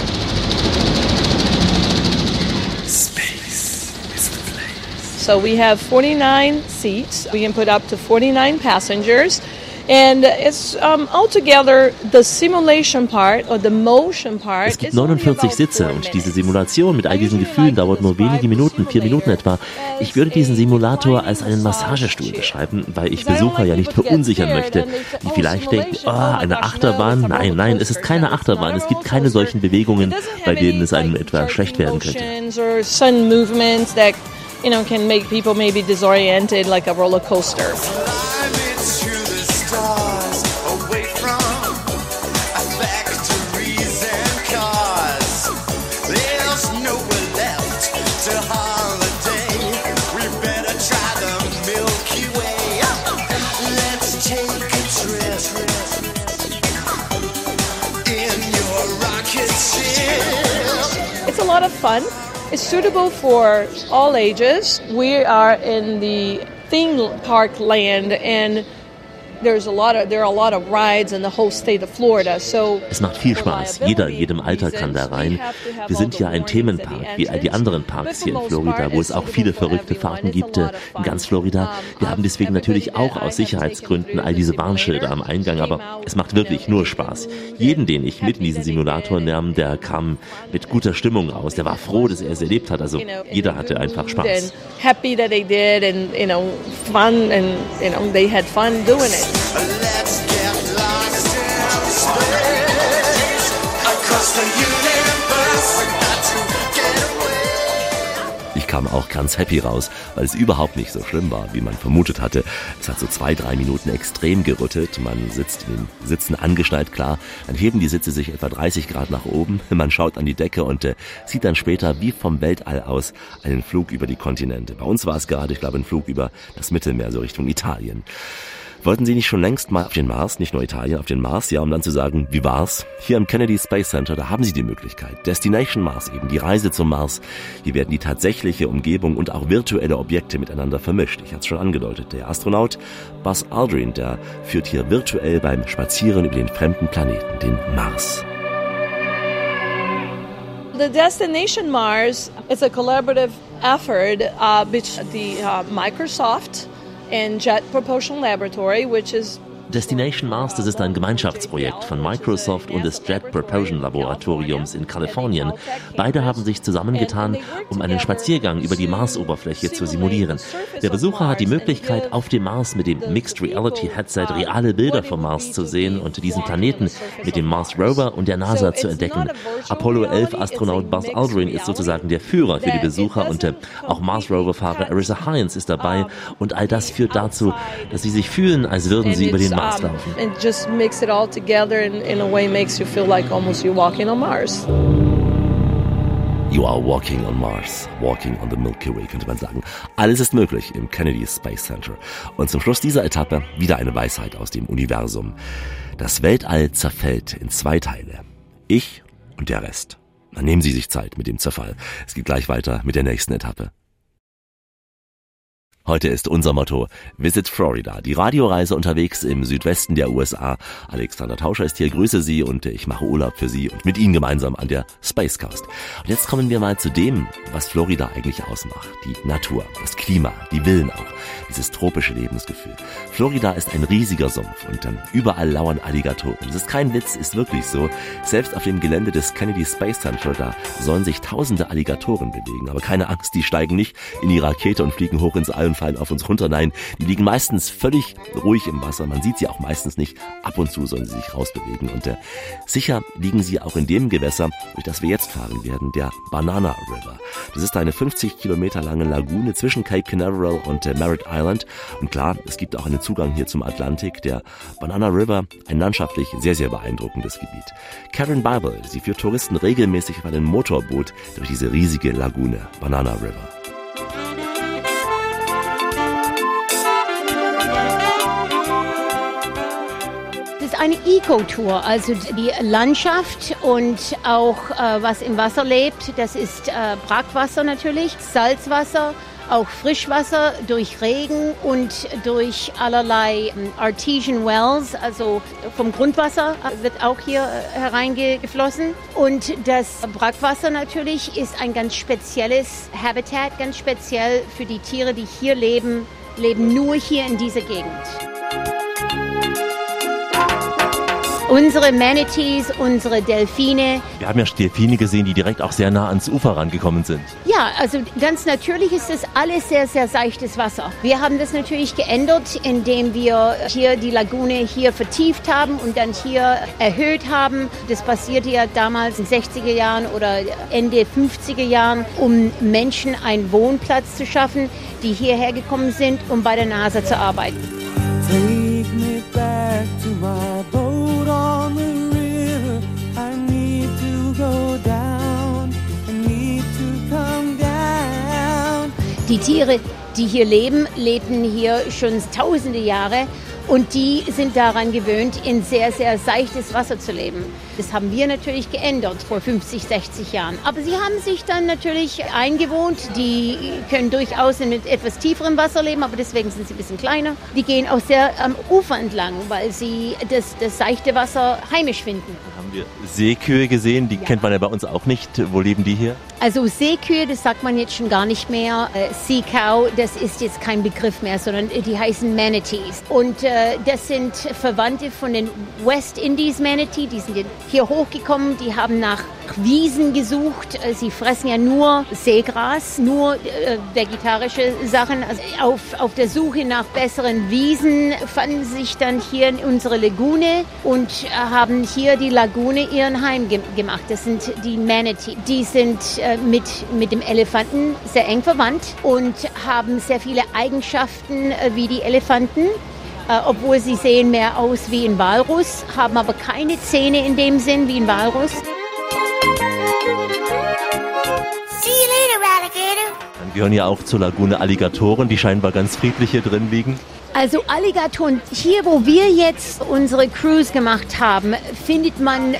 So we have 49 seats. We can put up to 49 passengers. And it's um, altogether the simulation part or the motion part. Es gibt is only 49 about Sitze und diese. Simulation mit all diesen Gefühlen dauert nur wenige Minuten, vier Minuten etwa. Ich würde diesen Simulator als einen Massagestuhl beschreiben, weil ich Besucher ja nicht verunsichern möchte, die vielleicht denken, oh, eine Achterbahn? Nein, nein, es ist keine Achterbahn. Es gibt keine solchen Bewegungen, bei denen es einem etwa schlecht werden könnte. You know can make people maybe disoriented, like a roller coaster. It's a lot of fun. It's suitable for all ages. We are in the theme park land, and Es macht viel Spaß. Jeder, jedem Alter kann da rein. Wir sind hier ein Themenpark, wie all die anderen Parks hier in Florida, wo es auch viele verrückte Fahrten gibt äh, in ganz Florida. Wir haben deswegen natürlich auch aus Sicherheitsgründen all diese Warnschilder am Eingang, aber es macht wirklich nur Spaß. Jeden, den ich mit in diesen Simulator nahm, der kam mit guter Stimmung raus. Der war froh, dass er es erlebt hat. Also jeder hatte einfach Spaß. happy that they did and you know fun and you know they had fun doing it. Ich kam auch ganz happy raus, weil es überhaupt nicht so schlimm war, wie man vermutet hatte. Es hat so zwei, drei Minuten extrem gerüttelt. Man sitzt den Sitzen angeschnallt, klar. Dann heben die Sitze sich etwa 30 Grad nach oben. Man schaut an die Decke und äh, sieht dann später wie vom Weltall aus einen Flug über die Kontinente. Bei uns war es gerade, ich glaube, ein Flug über das Mittelmeer, so Richtung Italien. Wollten Sie nicht schon längst mal auf den Mars, nicht nur Italien, auf den Mars, ja, um dann zu sagen, wie war's? Hier am Kennedy Space Center, da haben Sie die Möglichkeit. Destination Mars eben, die Reise zum Mars. Hier werden die tatsächliche Umgebung und auch virtuelle Objekte miteinander vermischt. Ich hatte es schon angedeutet. Der Astronaut Buzz Aldrin, der führt hier virtuell beim Spazieren über den fremden Planeten, den Mars. The Destination Mars is a collaborative effort uh, between the uh, Microsoft and Jet Propulsion Laboratory, which is Destination Mars, das ist ein Gemeinschaftsprojekt von Microsoft und des Jet Propulsion Laboratoriums in Kalifornien. Beide haben sich zusammengetan, um einen Spaziergang über die Marsoberfläche zu simulieren. Der Besucher hat die Möglichkeit, auf dem Mars mit dem Mixed Reality Headset reale Bilder vom Mars zu sehen und diesen Planeten mit dem Mars Rover und der NASA zu entdecken. Apollo 11 Astronaut Buzz Aldrin ist sozusagen der Führer für die Besucher und äh, auch Mars Rover Fahrer Arisa Hines ist dabei und all das führt dazu, dass sie sich fühlen, als würden sie über den Laufen. and just mix it all together and in a way makes you feel like almost you're walking on Mars. You are walking on Mars, walking on the Milky Way, könnte man sagen. Alles ist möglich im Kennedy Space Center. Und zum Schluss dieser Etappe wieder eine Weisheit aus dem Universum. Das Weltall zerfällt in zwei Teile. Ich und der Rest. Dann nehmen Sie sich Zeit mit dem Zerfall. Es geht gleich weiter mit der nächsten Etappe. Heute ist unser Motto Visit Florida, die Radioreise unterwegs im Südwesten der USA. Alexander Tauscher ist hier, grüße Sie und ich mache Urlaub für Sie und mit Ihnen gemeinsam an der Space Coast. Und jetzt kommen wir mal zu dem, was Florida eigentlich ausmacht. Die Natur, das Klima, die Villen auch, dieses tropische Lebensgefühl. Florida ist ein riesiger Sumpf und ähm, überall lauern Alligatoren. Das ist kein Witz, ist wirklich so. Selbst auf dem Gelände des Kennedy Space Center, da sollen sich tausende Alligatoren bewegen. Aber keine Angst, die steigen nicht in die Rakete und fliegen hoch ins All fallen auf uns runter. Nein, die liegen meistens völlig ruhig im Wasser. Man sieht sie auch meistens nicht. Ab und zu sollen sie sich rausbewegen. Und äh, sicher liegen sie auch in dem Gewässer, durch das wir jetzt fahren werden, der Banana River. Das ist eine 50 Kilometer lange Lagune zwischen Cape Canaveral und äh, Merritt Island. Und klar, es gibt auch einen Zugang hier zum Atlantik. Der Banana River, ein landschaftlich sehr, sehr beeindruckendes Gebiet. Karen Bible, sie führt Touristen regelmäßig auf einem Motorboot durch diese riesige Lagune, Banana River. Eine Eco-Tour, also die Landschaft und auch äh, was im Wasser lebt. Das ist äh, Brackwasser natürlich, Salzwasser, auch Frischwasser durch Regen und durch allerlei ähm, Artesian Wells, also vom Grundwasser wird auch hier äh, hereingeflossen. Und das Brackwasser natürlich ist ein ganz spezielles Habitat, ganz speziell für die Tiere, die hier leben, leben nur hier in dieser Gegend. Unsere Manatees, unsere Delfine. Wir haben ja Delfine gesehen, die direkt auch sehr nah ans Ufer rangekommen sind. Ja, also ganz natürlich ist das alles sehr, sehr seichtes Wasser. Wir haben das natürlich geändert, indem wir hier die Lagune hier vertieft haben und dann hier erhöht haben. Das passierte ja damals in den 60er Jahren oder Ende 50er Jahren, um Menschen einen Wohnplatz zu schaffen, die hierher gekommen sind, um bei der NASA zu arbeiten. Take me back to my Die Tiere, die hier leben, lebten hier schon tausende Jahre Und die sind daran gewöhnt, in sehr, sehr seichtes Wasser zu leben. Das haben wir natürlich geändert vor 50, 60 Jahren. Aber sie haben sich dann natürlich eingewohnt. Die können durchaus in etwas tieferem Wasser leben, aber deswegen sind sie ein bisschen kleiner. Die gehen auch sehr am Ufer entlang, weil sie das, das seichte Wasser heimisch finden. Haben wir Seekühe gesehen? Die kennt man ja bei uns auch nicht. Wo leben die hier? Also Seekühe, das sagt man jetzt schon gar nicht mehr. Äh, Sea Cow, das ist jetzt kein Begriff mehr, sondern die heißen Manatees. Und äh, das sind Verwandte von den West Indies Manatee. Die sind hier hochgekommen, die haben nach Wiesen gesucht. Äh, sie fressen ja nur Seegras, nur äh, vegetarische Sachen. Also auf, auf der Suche nach besseren Wiesen fanden sie sich dann hier in unsere Lagune und äh, haben hier die Lagune ihren Heim ge gemacht. Das sind die Manatee. Die sind äh, mit, mit dem Elefanten sehr eng verwandt und haben sehr viele Eigenschaften äh, wie die Elefanten. Äh, obwohl sie sehen mehr aus wie ein Walrus, haben aber keine Zähne in dem Sinn wie ein Walrus. Gehören ja auch zur Lagune Alligatoren, die scheinbar ganz friedlich hier drin liegen. Also Alligatoren, hier wo wir jetzt unsere Cruise gemacht haben, findet man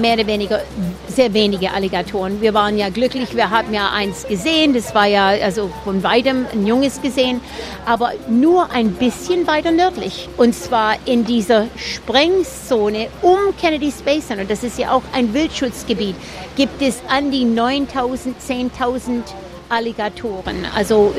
mehr oder weniger sehr wenige Alligatoren. Wir waren ja glücklich, wir haben ja eins gesehen, das war ja also von weitem ein junges gesehen, aber nur ein bisschen weiter nördlich. Und zwar in dieser Sprengzone um Kennedy Space Center, das ist ja auch ein Wildschutzgebiet, gibt es an die 9000, 10.000 Alligatoren. Also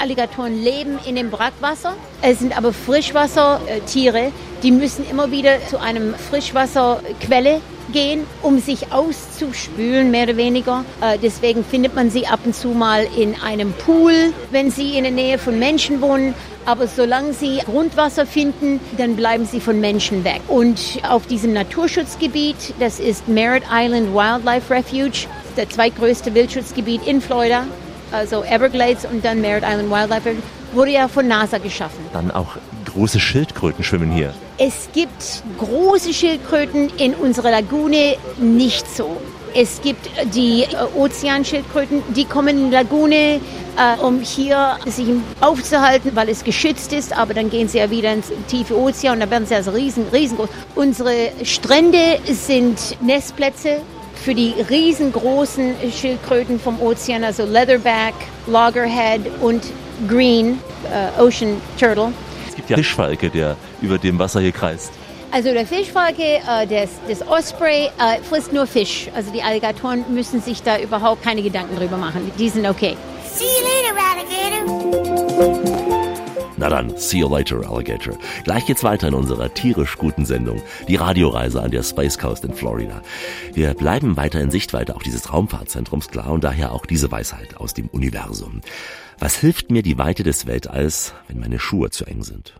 Alligatoren leben in dem Brackwasser. Es sind aber Frischwassertiere. Die müssen immer wieder zu einem Frischwasserquelle gehen, um sich auszuspülen, mehr oder weniger. Äh, deswegen findet man sie ab und zu mal in einem Pool, wenn sie in der Nähe von Menschen wohnen. Aber solange sie Grundwasser finden, dann bleiben sie von Menschen weg. Und auf diesem Naturschutzgebiet, das ist Merritt Island Wildlife Refuge, der zweitgrößte Wildschutzgebiet in Florida, also Everglades und dann Merritt Island Wildlife Refuge, wurde ja von NASA geschaffen. Dann auch große Schildkröten schwimmen hier. Es gibt große Schildkröten in unserer Lagune nicht so. Es gibt die äh, Ozeanschildkröten, die kommen in die Lagune, äh, um hier sich aufzuhalten, weil es geschützt ist, aber dann gehen sie ja wieder ins tiefe Ozean und da werden sie also riesen, riesengroß. Unsere Strände sind Nestplätze für die riesengroßen Schildkröten vom Ozean, also Leatherback, Loggerhead und Green, äh, Ocean Turtle. Es gibt ja Fischfalke, der über dem Wasser hier kreist. Also der Fischfalke, äh, das, das Osprey, äh, frisst nur Fisch. Also die Alligatoren müssen sich da überhaupt keine Gedanken drüber machen. Die sind okay. See you later, Alligator. Na dann, see you later, Alligator. Gleich geht's weiter in unserer tierisch guten Sendung, die Radioreise an der Space Coast in Florida. Wir bleiben weiter in Sichtweite auch dieses Raumfahrtzentrums klar und daher auch diese Weisheit aus dem Universum. Was hilft mir die Weite des Weltalls, wenn meine Schuhe zu eng sind?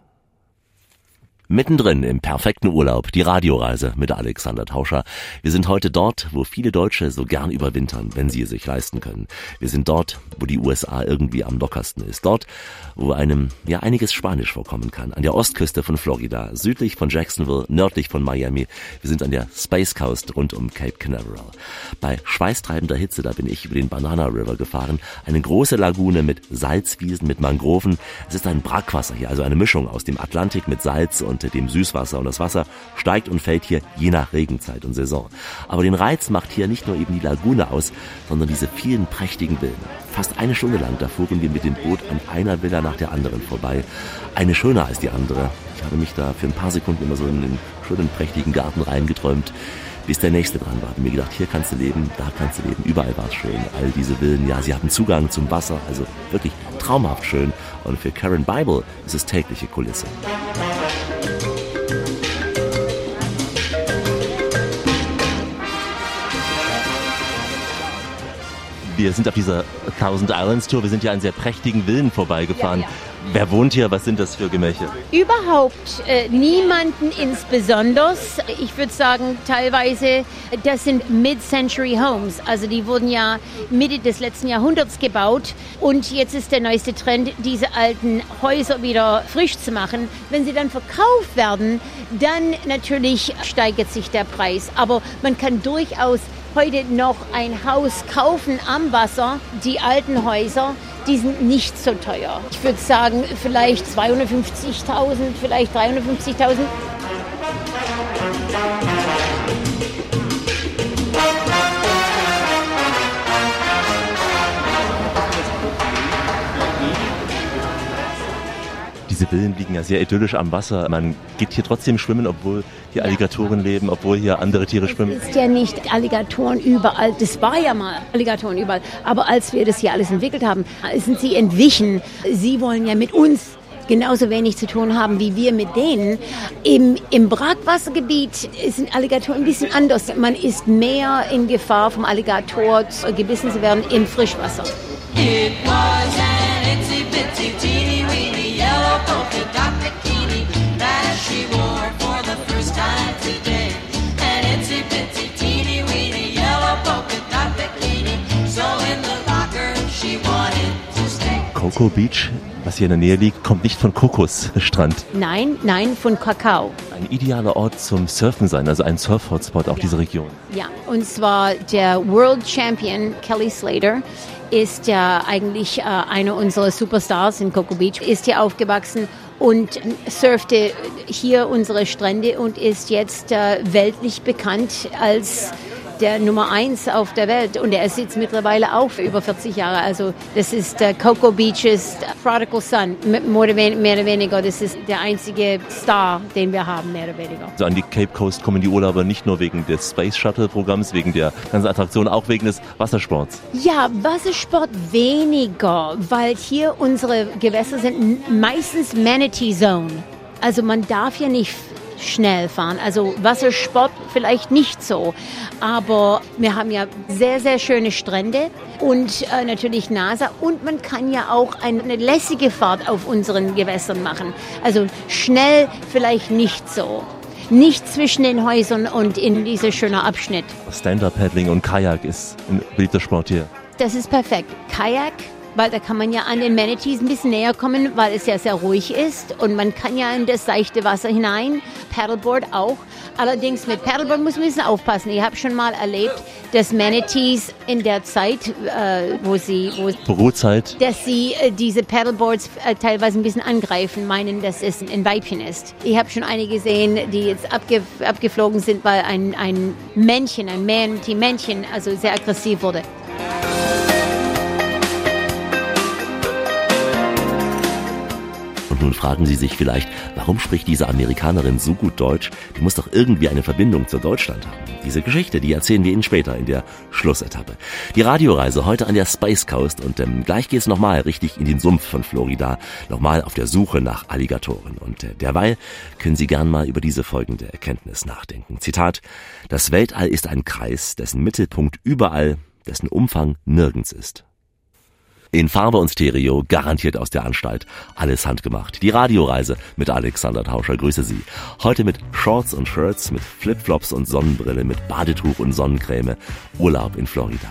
Mittendrin im perfekten Urlaub, die Radioreise mit Alexander Tauscher. Wir sind heute dort, wo viele Deutsche so gern überwintern, wenn sie es sich leisten können. Wir sind dort, wo die USA irgendwie am lockersten ist. Dort, wo einem ja einiges Spanisch vorkommen kann. An der Ostküste von Florida, südlich von Jacksonville, nördlich von Miami. Wir sind an der Space Coast rund um Cape Canaveral. Bei schweißtreibender Hitze, da bin ich über den Banana River gefahren. Eine große Lagune mit Salzwiesen, mit Mangroven. Es ist ein Brackwasser hier, also eine Mischung aus dem Atlantik mit Salz und dem Süßwasser. Und das Wasser steigt und fällt hier je nach Regenzeit und Saison. Aber den Reiz macht hier nicht nur eben die Lagune aus, sondern diese vielen prächtigen Villen. Fast eine Stunde lang, da fuhren wir mit dem Boot an einer Villa nach der anderen vorbei. Eine schöner als die andere. Ich habe mich da für ein paar Sekunden immer so in den schönen, prächtigen Garten reingeträumt bis der nächste dran war. Hab mir gedacht, hier kannst du leben, da kannst du leben, überall war es schön. All diese Villen, ja, sie haben Zugang zum Wasser, also wirklich traumhaft schön. Und für Karen Bible ist es tägliche Kulisse. Wir sind auf dieser Thousand Islands Tour. Wir sind ja an sehr prächtigen Villen vorbeigefahren. Ja, ja. Wer wohnt hier? Was sind das für Gemächer? Überhaupt äh, niemanden insbesondere. Ich würde sagen, teilweise, das sind Mid-Century Homes. Also die wurden ja Mitte des letzten Jahrhunderts gebaut. Und jetzt ist der neueste Trend, diese alten Häuser wieder frisch zu machen. Wenn sie dann verkauft werden, dann natürlich steigert sich der Preis. Aber man kann durchaus heute noch ein Haus kaufen am Wasser, die alten Häuser, die sind nicht so teuer. Ich würde sagen, vielleicht 250.000, vielleicht 350.000. Diese Villen liegen ja sehr idyllisch am Wasser. Man geht hier trotzdem schwimmen, obwohl hier Alligatoren leben, obwohl hier andere Tiere schwimmen. Es ist ja nicht Alligatoren überall. Das war ja mal Alligatoren überall. Aber als wir das hier alles entwickelt haben, sind sie entwichen. Sie wollen ja mit uns genauso wenig zu tun haben wie wir mit denen. Im, im Brackwassergebiet sind Alligatoren ein bisschen anders. Man ist mehr in Gefahr, vom Alligator gebissen zu werden im Frischwasser. It was an itsy bitsy teeny yellow polka dot bikini that she wore for the first time today. An itsy bitsy teeny weeny yellow polka dot bikini. So in the locker she wanted to stay. Coco Beach, was hier in der Nähe liegt, kommt nicht von Kokosstrand. Nein, nein, von Kakao. Ein idealer Ort zum Surfen sein, also ein Surf-Hotspot, auch diese Region. Ja, und zwar der World Champion Kelly Slater ist ja eigentlich äh, einer unserer Superstars in Cocoa Beach, ist hier aufgewachsen und surfte hier unsere Strände und ist jetzt äh, weltlich bekannt als der Nummer eins auf der Welt und er ist jetzt mittlerweile auch über 40 Jahre. Also das ist äh, Cocoa Beaches Prodigal Son, mehr oder weniger. Das ist der einzige Star, den wir haben, mehr oder weniger. Also an die Cape Coast kommen die Urlauber nicht nur wegen des Space Shuttle Programms, wegen der ganzen Attraktion, auch wegen des Wassersports. Ja, Wassersport weniger, weil hier unsere Gewässer sind meistens Manatee Zone. Also man darf hier nicht schnell fahren. Also Wassersport vielleicht nicht so. Aber wir haben ja sehr, sehr schöne Strände und äh, natürlich NASA. Und man kann ja auch eine lässige Fahrt auf unseren Gewässern machen. Also schnell vielleicht nicht so. Nicht zwischen den Häusern und in dieser schönen Abschnitt. Stand-Up-Paddling und Kajak ist ein beliebter Sport hier. Das ist perfekt. Kajak, weil da kann man ja an den Manatees ein bisschen näher kommen, weil es ja sehr ruhig ist und man kann ja in das seichte Wasser hinein. Paddleboard auch. Allerdings mit Paddleboard muss man ein bisschen aufpassen. Ich habe schon mal erlebt, dass Manatees in der Zeit, äh, wo sie, wo Brutzeit. dass sie äh, diese Paddleboards äh, teilweise ein bisschen angreifen, meinen, dass es ein Weibchen ist. Ich habe schon einige gesehen, die jetzt abge abgeflogen sind, weil ein, ein Männchen, ein Manatee-Männchen, also sehr aggressiv wurde. Nun fragen Sie sich vielleicht, warum spricht diese Amerikanerin so gut Deutsch? Die muss doch irgendwie eine Verbindung zu Deutschland haben. Diese Geschichte, die erzählen wir Ihnen später in der Schlussetappe. Die Radioreise heute an der Space Coast und ähm, gleich geht's nochmal richtig in den Sumpf von Florida, nochmal auf der Suche nach Alligatoren. Und äh, derweil können Sie gern mal über diese folgende Erkenntnis nachdenken. Zitat, das Weltall ist ein Kreis, dessen Mittelpunkt überall, dessen Umfang nirgends ist. In Farbe und Stereo, garantiert aus der Anstalt. Alles handgemacht. Die Radioreise mit Alexander Tauscher. Grüße Sie. Heute mit Shorts und Shirts, mit Flipflops und Sonnenbrille, mit Badetuch und Sonnencreme. Urlaub in Florida.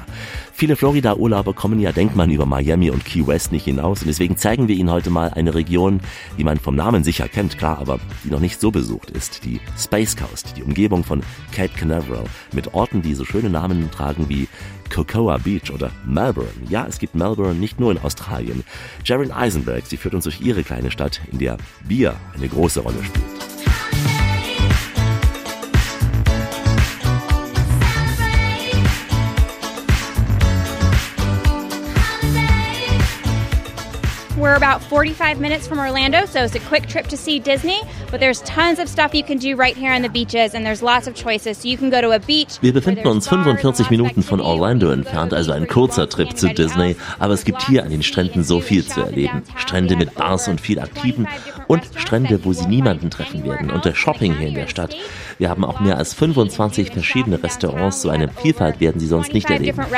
Viele Florida-Urlauber kommen ja, denkt man, über Miami und Key West nicht hinaus. Und deswegen zeigen wir Ihnen heute mal eine Region, die man vom Namen sicher kennt, klar, aber die noch nicht so besucht ist. Die Space Coast, die Umgebung von Cape Canaveral. Mit Orten, die so schöne Namen tragen wie Cocoa Beach oder Melbourne. Ja, es gibt Melbourne nicht nur in Australien. Jarin Eisenberg, sie führt uns durch ihre kleine Stadt, in der Bier eine große Rolle spielt. We're about 45 minutes from Orlando, so it's a quick trip to see Disney. But there's tons of stuff you can do right here on the beaches, and there's lots of choices. So you can go to a beach. Wir befinden uns 45 Minuten von Orlando entfernt, also ein kurzer Trip zu Disney, aber es gibt hier an den Stränden so viel zu erleben. Strände mit Bars und viel Aktiven und Strände, wo Sie niemanden treffen werden und der Shopping hier in der Stadt. Wir haben auch mehr als 25 verschiedene Restaurants, so eine Vielfalt werden Sie sonst nicht 25 erleben.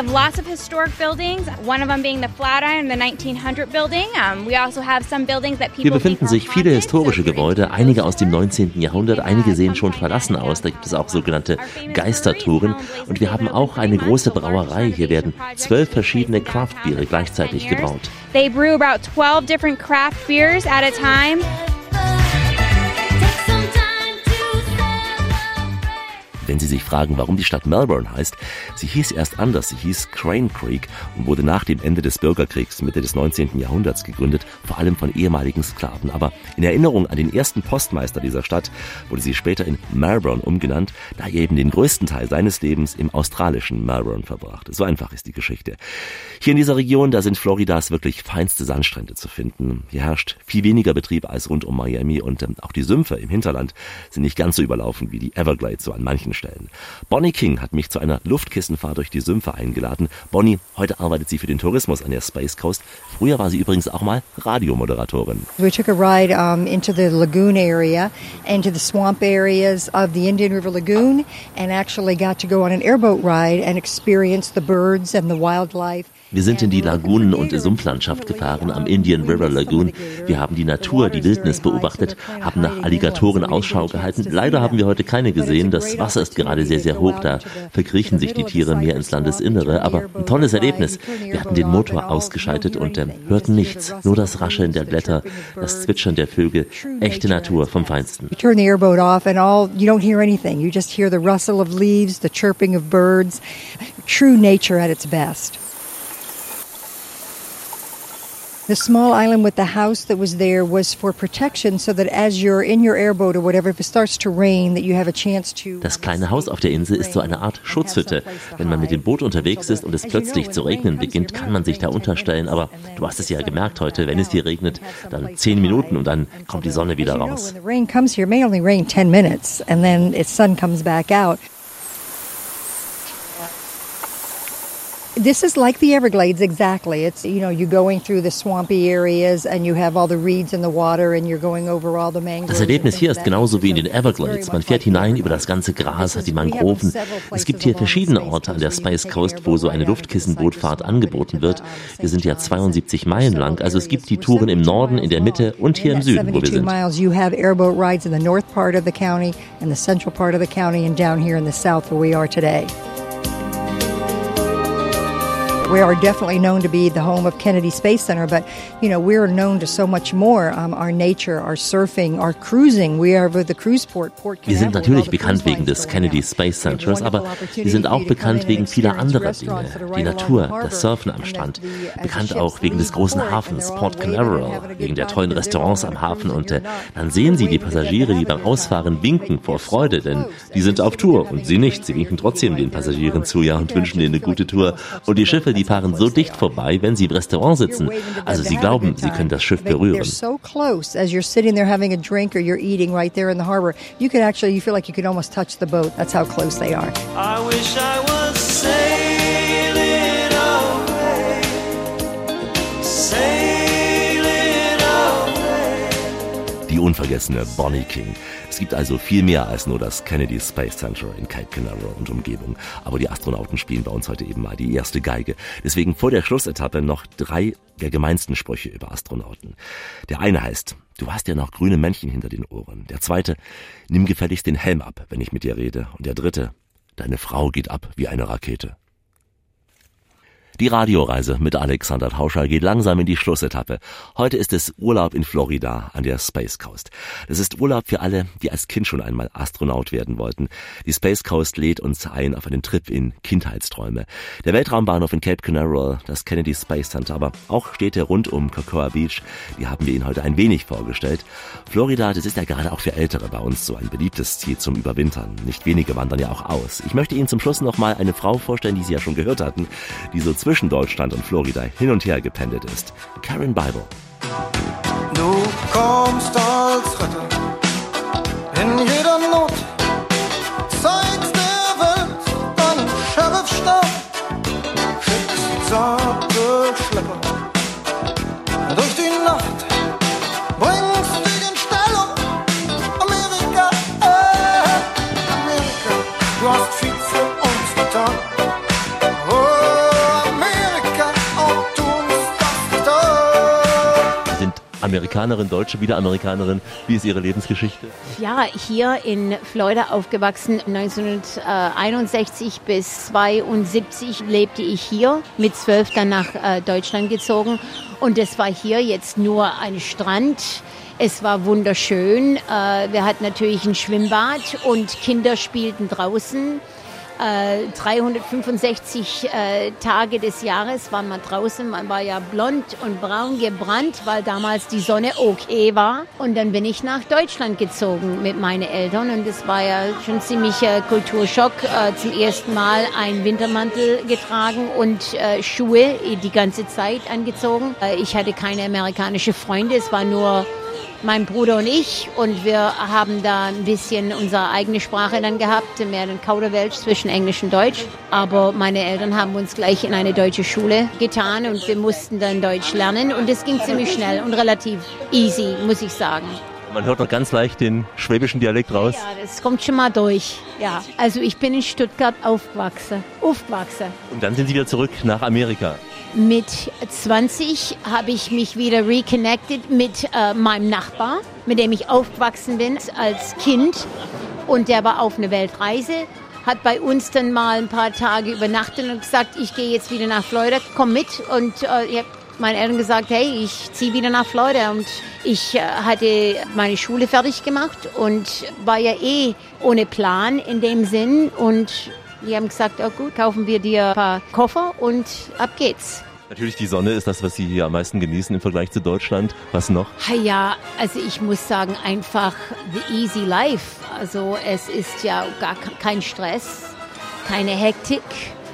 Have lots of historic buildings, one of them being the Flatiron, the 1900 building. Um, we also have some buildings that Hier people befinden think are sich viele historische Gebäude, einige aus dem 19. Jahrhundert, einige sehen schon verlassen aus. Da gibt es auch sogenannte Geistertouren. Und wir haben auch eine große Brauerei. Hier werden zwölf verschiedene Craftbiere gleichzeitig gebraut. They brew about 12 different craft beers at a time. Wenn Sie sich fragen, warum die Stadt Melbourne heißt, sie hieß erst anders, sie hieß Crane Creek und wurde nach dem Ende des Bürgerkriegs Mitte des 19. Jahrhunderts gegründet, vor allem von ehemaligen Sklaven. Aber in Erinnerung an den ersten Postmeister dieser Stadt wurde sie später in Melbourne umgenannt, da er eben den größten Teil seines Lebens im australischen Melbourne verbrachte. So einfach ist die Geschichte. Hier in dieser Region, da sind Floridas wirklich feinste Sandstrände zu finden. Hier herrscht viel weniger Betrieb als rund um Miami und ähm, auch die Sümpfe im Hinterland sind nicht ganz so überlaufen wie die Everglades so an manchen Stellen. Bonnie King hat mich zu einer Luftkissenfahrt durch die Sümpfe eingeladen. Bonnie, heute arbeitet sie für den Tourismus an der Space Coast. Früher war sie übrigens auch mal Radiomoderatorin. We took a ride um, into the lagoon area and to the swamp areas of the Indian River Lagoon and actually got to go on an airboat ride and experience the birds and the wildlife. Wir sind in die Lagunen- und Sumpflandschaft gefahren am Indian River Lagoon. Wir haben die Natur, die Wildnis beobachtet, haben nach Alligatoren Ausschau gehalten. Leider haben wir heute keine gesehen. Das Wasser ist gerade sehr, sehr hoch. Da verkriechen sich die Tiere mehr ins Landesinnere. Aber ein tolles Erlebnis. Wir hatten den Motor ausgeschaltet und ähm, hörten nichts. Nur das Rascheln der Blätter, das Zwitschern der Vögel. Echte Natur vom Feinsten. You turn the airboat off and all you don't hear anything. You just hear the rustle of leaves, the chirping of birds. True nature at its best. The small island with the house that was there was for protection so that as you're in your airboat or whatever, if it starts to rain, that you have a chance to. Das kleine Haus auf der Insel ist so eine Art Schutzhütte. Wenn man mit dem Boot unterwegs ist und es plötzlich zu regnen beginnt, kann man sich da unterstellen. Aber du hast es ja gemerkt heute, wenn es hier regnet, dann zehn Minuten und dann kommt die Sonne wieder raus. rain comes here, may only rain 10 minutes and then its sun comes back out. This is like the Everglades exactly. It's you know, you're going through the swampy areas and you have all the reeds in the water and you're going over all the mangroves. Das Erlebnis hier ist genauso wie in den Everglades. Man fährt hinein über das ganze Gras, hat die Mangroven. Es gibt hier verschiedene Orte an der Space Coast, wo so eine Luftkissenbootfahrt angeboten wird. Wir sind ja 72 Meilen lang, also es gibt die Touren im Norden, in der Mitte und hier im Süden, wo wir 72 sind. miles, you have airboat rides in the north part of the county and the central part of the county and down here in the south where we are today. We are definitely known to be the home of Kennedy Space Center, but you know we're known to so much more. Um, our nature, our surfing, our cruising. We are the cruise port, Port Wir sind Canaveral, with all natürlich bekannt wegen des Kennedy. Space We Centers, aber wir sind auch bekannt wegen vieler anderer Dinge. are Die Natur, das Surfen am And Strand. the Bekannt auch wegen des großen Hafens Port Canaveral, wegen der tollen Restaurants am Hafen und äh, dann sehen Sie die Passagiere, die beim. Ausfahren winken vor Freude, denn die sind auf Tour und Sie nicht. Sie winken trotzdem den Passagieren zu, ja, und wünschen denen eine gute Tour. Und die Schiffe, die fahren so dicht vorbei, wenn sie im Restaurant sitzen. Also Sie glauben, Sie können das Schiff They- berühren. They're so close as you're unvergessene Bonnie King. Es gibt also viel mehr als nur das Kennedy Space Center in Cape Canaveral und Umgebung. Aber die Astronauten spielen bei uns heute eben mal die erste Geige. Deswegen vor der Schlussetappe noch drei der gemeinsten Sprüche über Astronauten. Der eine heißt, du hast ja noch grüne Männchen hinter den Ohren. Der zweite, nimm gefälligst den Helm ab, wenn ich mit dir rede. Und der dritte, deine Frau geht ab wie eine Rakete. Die Radioreise mit Alexander Tauscher geht langsam in die Schlussetappe. Heute ist es Urlaub in Florida an der Space Coast. Das ist Urlaub für alle, die als Kind schon einmal Astronaut werden wollten. Die Space Coast lädt uns ein auf einen Trip in Kindheitsträume. Der Weltraumbahnhof in Cape Canaveral, das Kennedy Space Center, aber auch Städte rund um Cocoa Beach, die haben wir Ihnen heute ein wenig vorgestellt. Florida, das ist ja gerade auch für Ältere bei uns so ein beliebtes Ziel zum Überwintern. Nicht wenige wandern ja auch aus. Ich möchte Ihnen zum Schluss noch mal eine Frau vorstellen, die Sie ja schon gehört hatten, die so Deutschland und Florida hin und her gependelt ist. Karen Bible. Du kommst als Retter Amerikanerin, Deutsche, wieder Amerikanerin. Wie ist Ihre Lebensgeschichte? Ja, hier in Florida aufgewachsen. 1961 bis 72 lebte ich hier. Mit zwölf dann nach äh, Deutschland gezogen. Und es war hier jetzt nur ein Strand. Es war wunderschön. Äh, wir hatten natürlich ein Schwimmbad und Kinder spielten draußen. 365 äh, äh, Tage des Jahres war man draußen. Man war ja blond und braun gebrannt, weil damals die Sonne okay war. Und dann bin ich nach Deutschland gezogen mit meinen Eltern und es war ja schon ziemlicher Kulturschock. Äh, zum ersten Mal einen Wintermantel getragen und Schuhe die ganze Zeit angezogen. Ich hatte keine amerikanischen Freunde, es war nur mein Bruder und ich. Und wir haben da ein bisschen unsere eigene Sprache dann gehabt, mehr den Kauderwelsch zwischen Englisch und Deutsch. Aber meine Eltern haben uns gleich in eine deutsche Schule getan und wir mussten dann Deutsch lernen. Und es ging ziemlich schnell und relativ easy, muss ich sagen. Man hört noch ganz leicht den schwäbischen Dialekt raus. Ja, das kommt schon mal durch. Ja, also ich bin in Stuttgart aufgewachsen. Aufgewachsen. Und dann sind Sie wieder zurück nach Amerika. Mit 20 habe ich mich wieder reconnected mit äh, meinem Nachbar, mit dem ich aufgewachsen bin als Kind. Und der war auf einer Weltreise, hat bei uns dann mal ein paar Tage übernachtet und gesagt, ich gehe jetzt wieder nach Florida, komm mit. Und äh, ich habe meinen Eltern gesagt, hey, ich ziehe wieder nach Florida. Und ich äh, hatte meine Schule fertig gemacht und war ja eh ohne Plan in dem Sinn. Und die haben gesagt, oh gut, kaufen wir dir ein paar Koffer und ab geht's. Natürlich, die Sonne ist das, was Sie hier am meisten genießen im Vergleich zu Deutschland. Was noch? Ja, also ich muss sagen, einfach the easy life. Also es ist ja gar kein Stress, keine Hektik.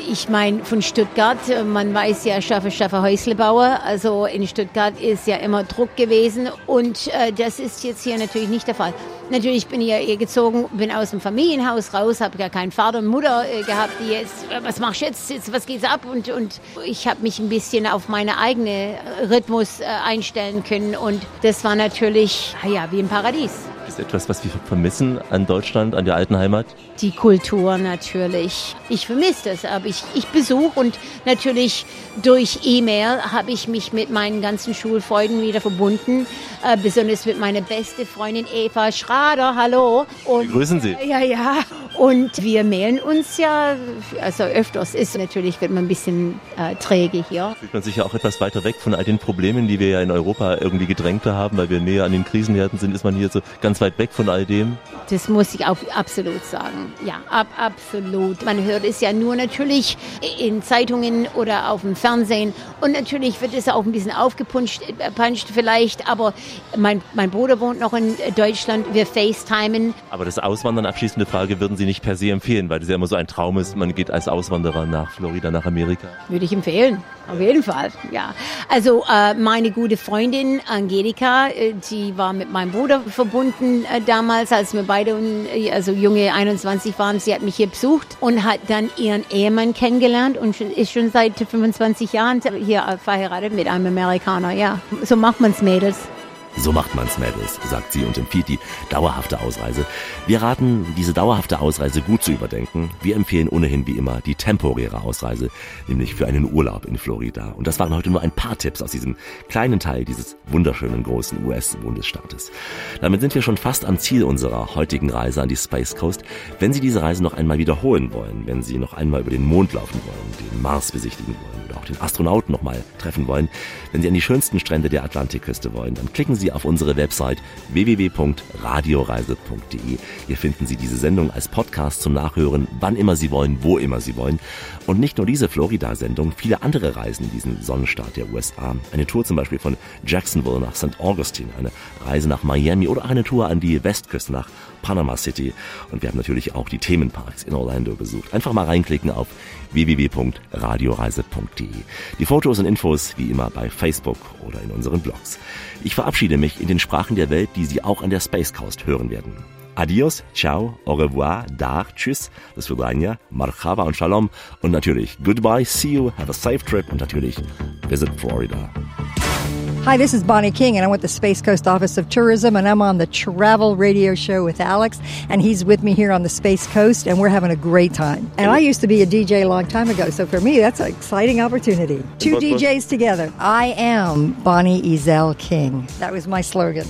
Ich meine, von Stuttgart, man weiß ja, schaffe, schaffe Häuslebauer. Also in Stuttgart ist ja immer Druck gewesen und äh, das ist jetzt hier natürlich nicht der Fall. Natürlich bin ich ja eh gezogen, bin aus dem Familienhaus raus, habe ja keinen Vater und Mutter äh, gehabt, die jetzt, äh, was machst du jetzt, jetzt was geht's ab? Und, und ich habe mich ein bisschen auf meine eigene Rhythmus äh, einstellen können und das war natürlich, ja, wie ein Paradies. Ist etwas, was wir vermissen an Deutschland, an der alten Heimat? Die Kultur natürlich. Ich vermisse das, aber ich, ich besuche und natürlich durch E-Mail habe ich mich mit meinen ganzen Schulfreunden wieder verbunden, äh, besonders mit meiner beste Freundin Eva Schrader. Hallo. Und, Grüßen Sie. Ja, ja. Und wir mailen uns ja, also öfters ist natürlich, wird man ein bisschen äh, träge hier. Fühlt man sich ja auch etwas weiter weg von all den Problemen, die wir ja in Europa irgendwie gedrängter haben, weil wir näher an den Krisenherden sind, ist man hier so ganz weit weg von all dem? Das muss ich auch absolut sagen. Ja, ab, absolut. Man hört es ja nur natürlich in Zeitungen oder auf dem Fernsehen. Und natürlich wird es auch ein bisschen aufgepunscht äh, vielleicht. Aber mein, mein Bruder wohnt noch in Deutschland. Wir FaceTimen. Aber das Auswandern, abschließende Frage, würden Sie nicht per se empfehlen? Weil das ja immer so ein Traum ist, man geht als Auswanderer nach Florida, nach Amerika. Würde ich empfehlen. Auf jeden Fall, ja. Also äh, meine gute Freundin Angelika, äh, die war mit meinem Bruder verbunden äh, damals, als wir beide, äh, also junge 21 waren. Sie hat mich hier besucht und hat dann ihren Ehemann kennengelernt und ist schon seit 25 Jahren hier verheiratet mit einem Amerikaner. Ja, so macht man's, Mädels. So macht man's, Mädels, sagt sie und empfiehlt die dauerhafte Ausreise. Wir raten, diese dauerhafte Ausreise gut zu überdenken. Wir empfehlen ohnehin wie immer die temporäre Ausreise, nämlich für einen Urlaub in Florida. Und das waren heute nur ein paar Tipps aus diesem kleinen Teil dieses wunderschönen großen US-Bundesstaates. Damit sind wir schon fast am Ziel unserer heutigen Reise an die Space Coast. Wenn Sie diese Reise noch einmal wiederholen wollen, wenn Sie noch einmal über den Mond laufen wollen, den Mars besichtigen wollen oder auch den Astronauten noch mal treffen wollen, wenn Sie an die schönsten Strände der Atlantikküste wollen, dann klicken Sie auf unsere Website www.radioreise.de. Hier finden Sie diese Sendung als Podcast zum Nachhören, wann immer Sie wollen, wo immer Sie wollen. Und nicht nur diese Florida-Sendung, viele andere Reisen in diesen Sonnenstaat der USA. Eine Tour zum Beispiel von Jacksonville nach St. Augustine, eine Reise nach Miami oder eine Tour an die Westküste nach Panama City. Und wir haben natürlich auch die Themenparks in Orlando besucht. Einfach mal reinklicken auf www.radioreise.de. Die Fotos und Infos wie immer bei Facebook oder in unseren Blogs. Ich verabschiede mich in den Sprachen der Welt, die Sie auch an der Space Coast hören werden. Adios, ciao, au revoir, dar, tschüss, das Vidania, marhaba und shalom und natürlich goodbye, see you, have a safe trip und natürlich visit Florida. Hi, this is Bonnie King, and I'm with the Space Coast Office of Tourism, and I'm on the Travel Radio Show with Alex, and he's with me here on the Space Coast, and we're having a great time. And I used to be a DJ a long time ago, so for me, that's an exciting opportunity. Two DJs together. I am Bonnie Ezel King. That was my slogan.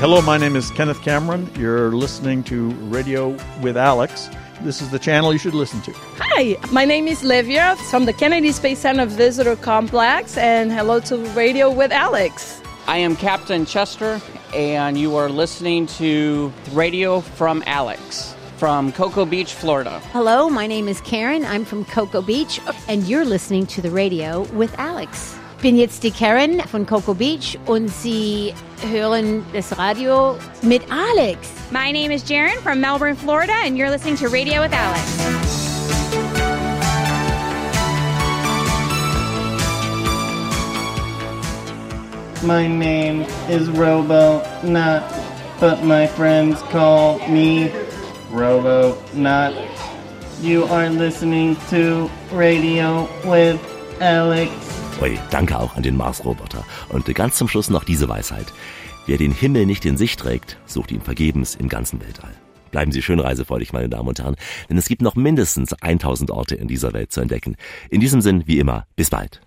Hello, my name is Kenneth Cameron. You're listening to Radio with Alex. This is the channel you should listen to. Hi, my name is Livia from the Kennedy Space Center Visitor Complex, and hello to Radio with Alex. I am Captain Chester, and you are listening to Radio from Alex from Cocoa Beach, Florida. Hello, my name is Karen. I'm from Cocoa Beach, and you're listening to the radio with Alex. Ich bin jetzt die Karen von Cocoa Beach und Sie hören das Radio mit Alex. My name is Jaren from Melbourne, Florida, and you're listening to Radio with Alex. My name is Robo Nut, but my friends call me Robo Nut. You are listening to Radio with Alex. Ui, danke auch an den Mars-Roboter. Und ganz zum Schluss noch diese Weisheit. Wer den Himmel nicht in sich trägt, sucht ihn vergebens im ganzen Weltall. Bleiben Sie schön reisefreudig, meine Damen und Herren, denn es gibt noch mindestens 1000 Orte in dieser Welt zu entdecken. In diesem Sinn, wie immer, bis bald.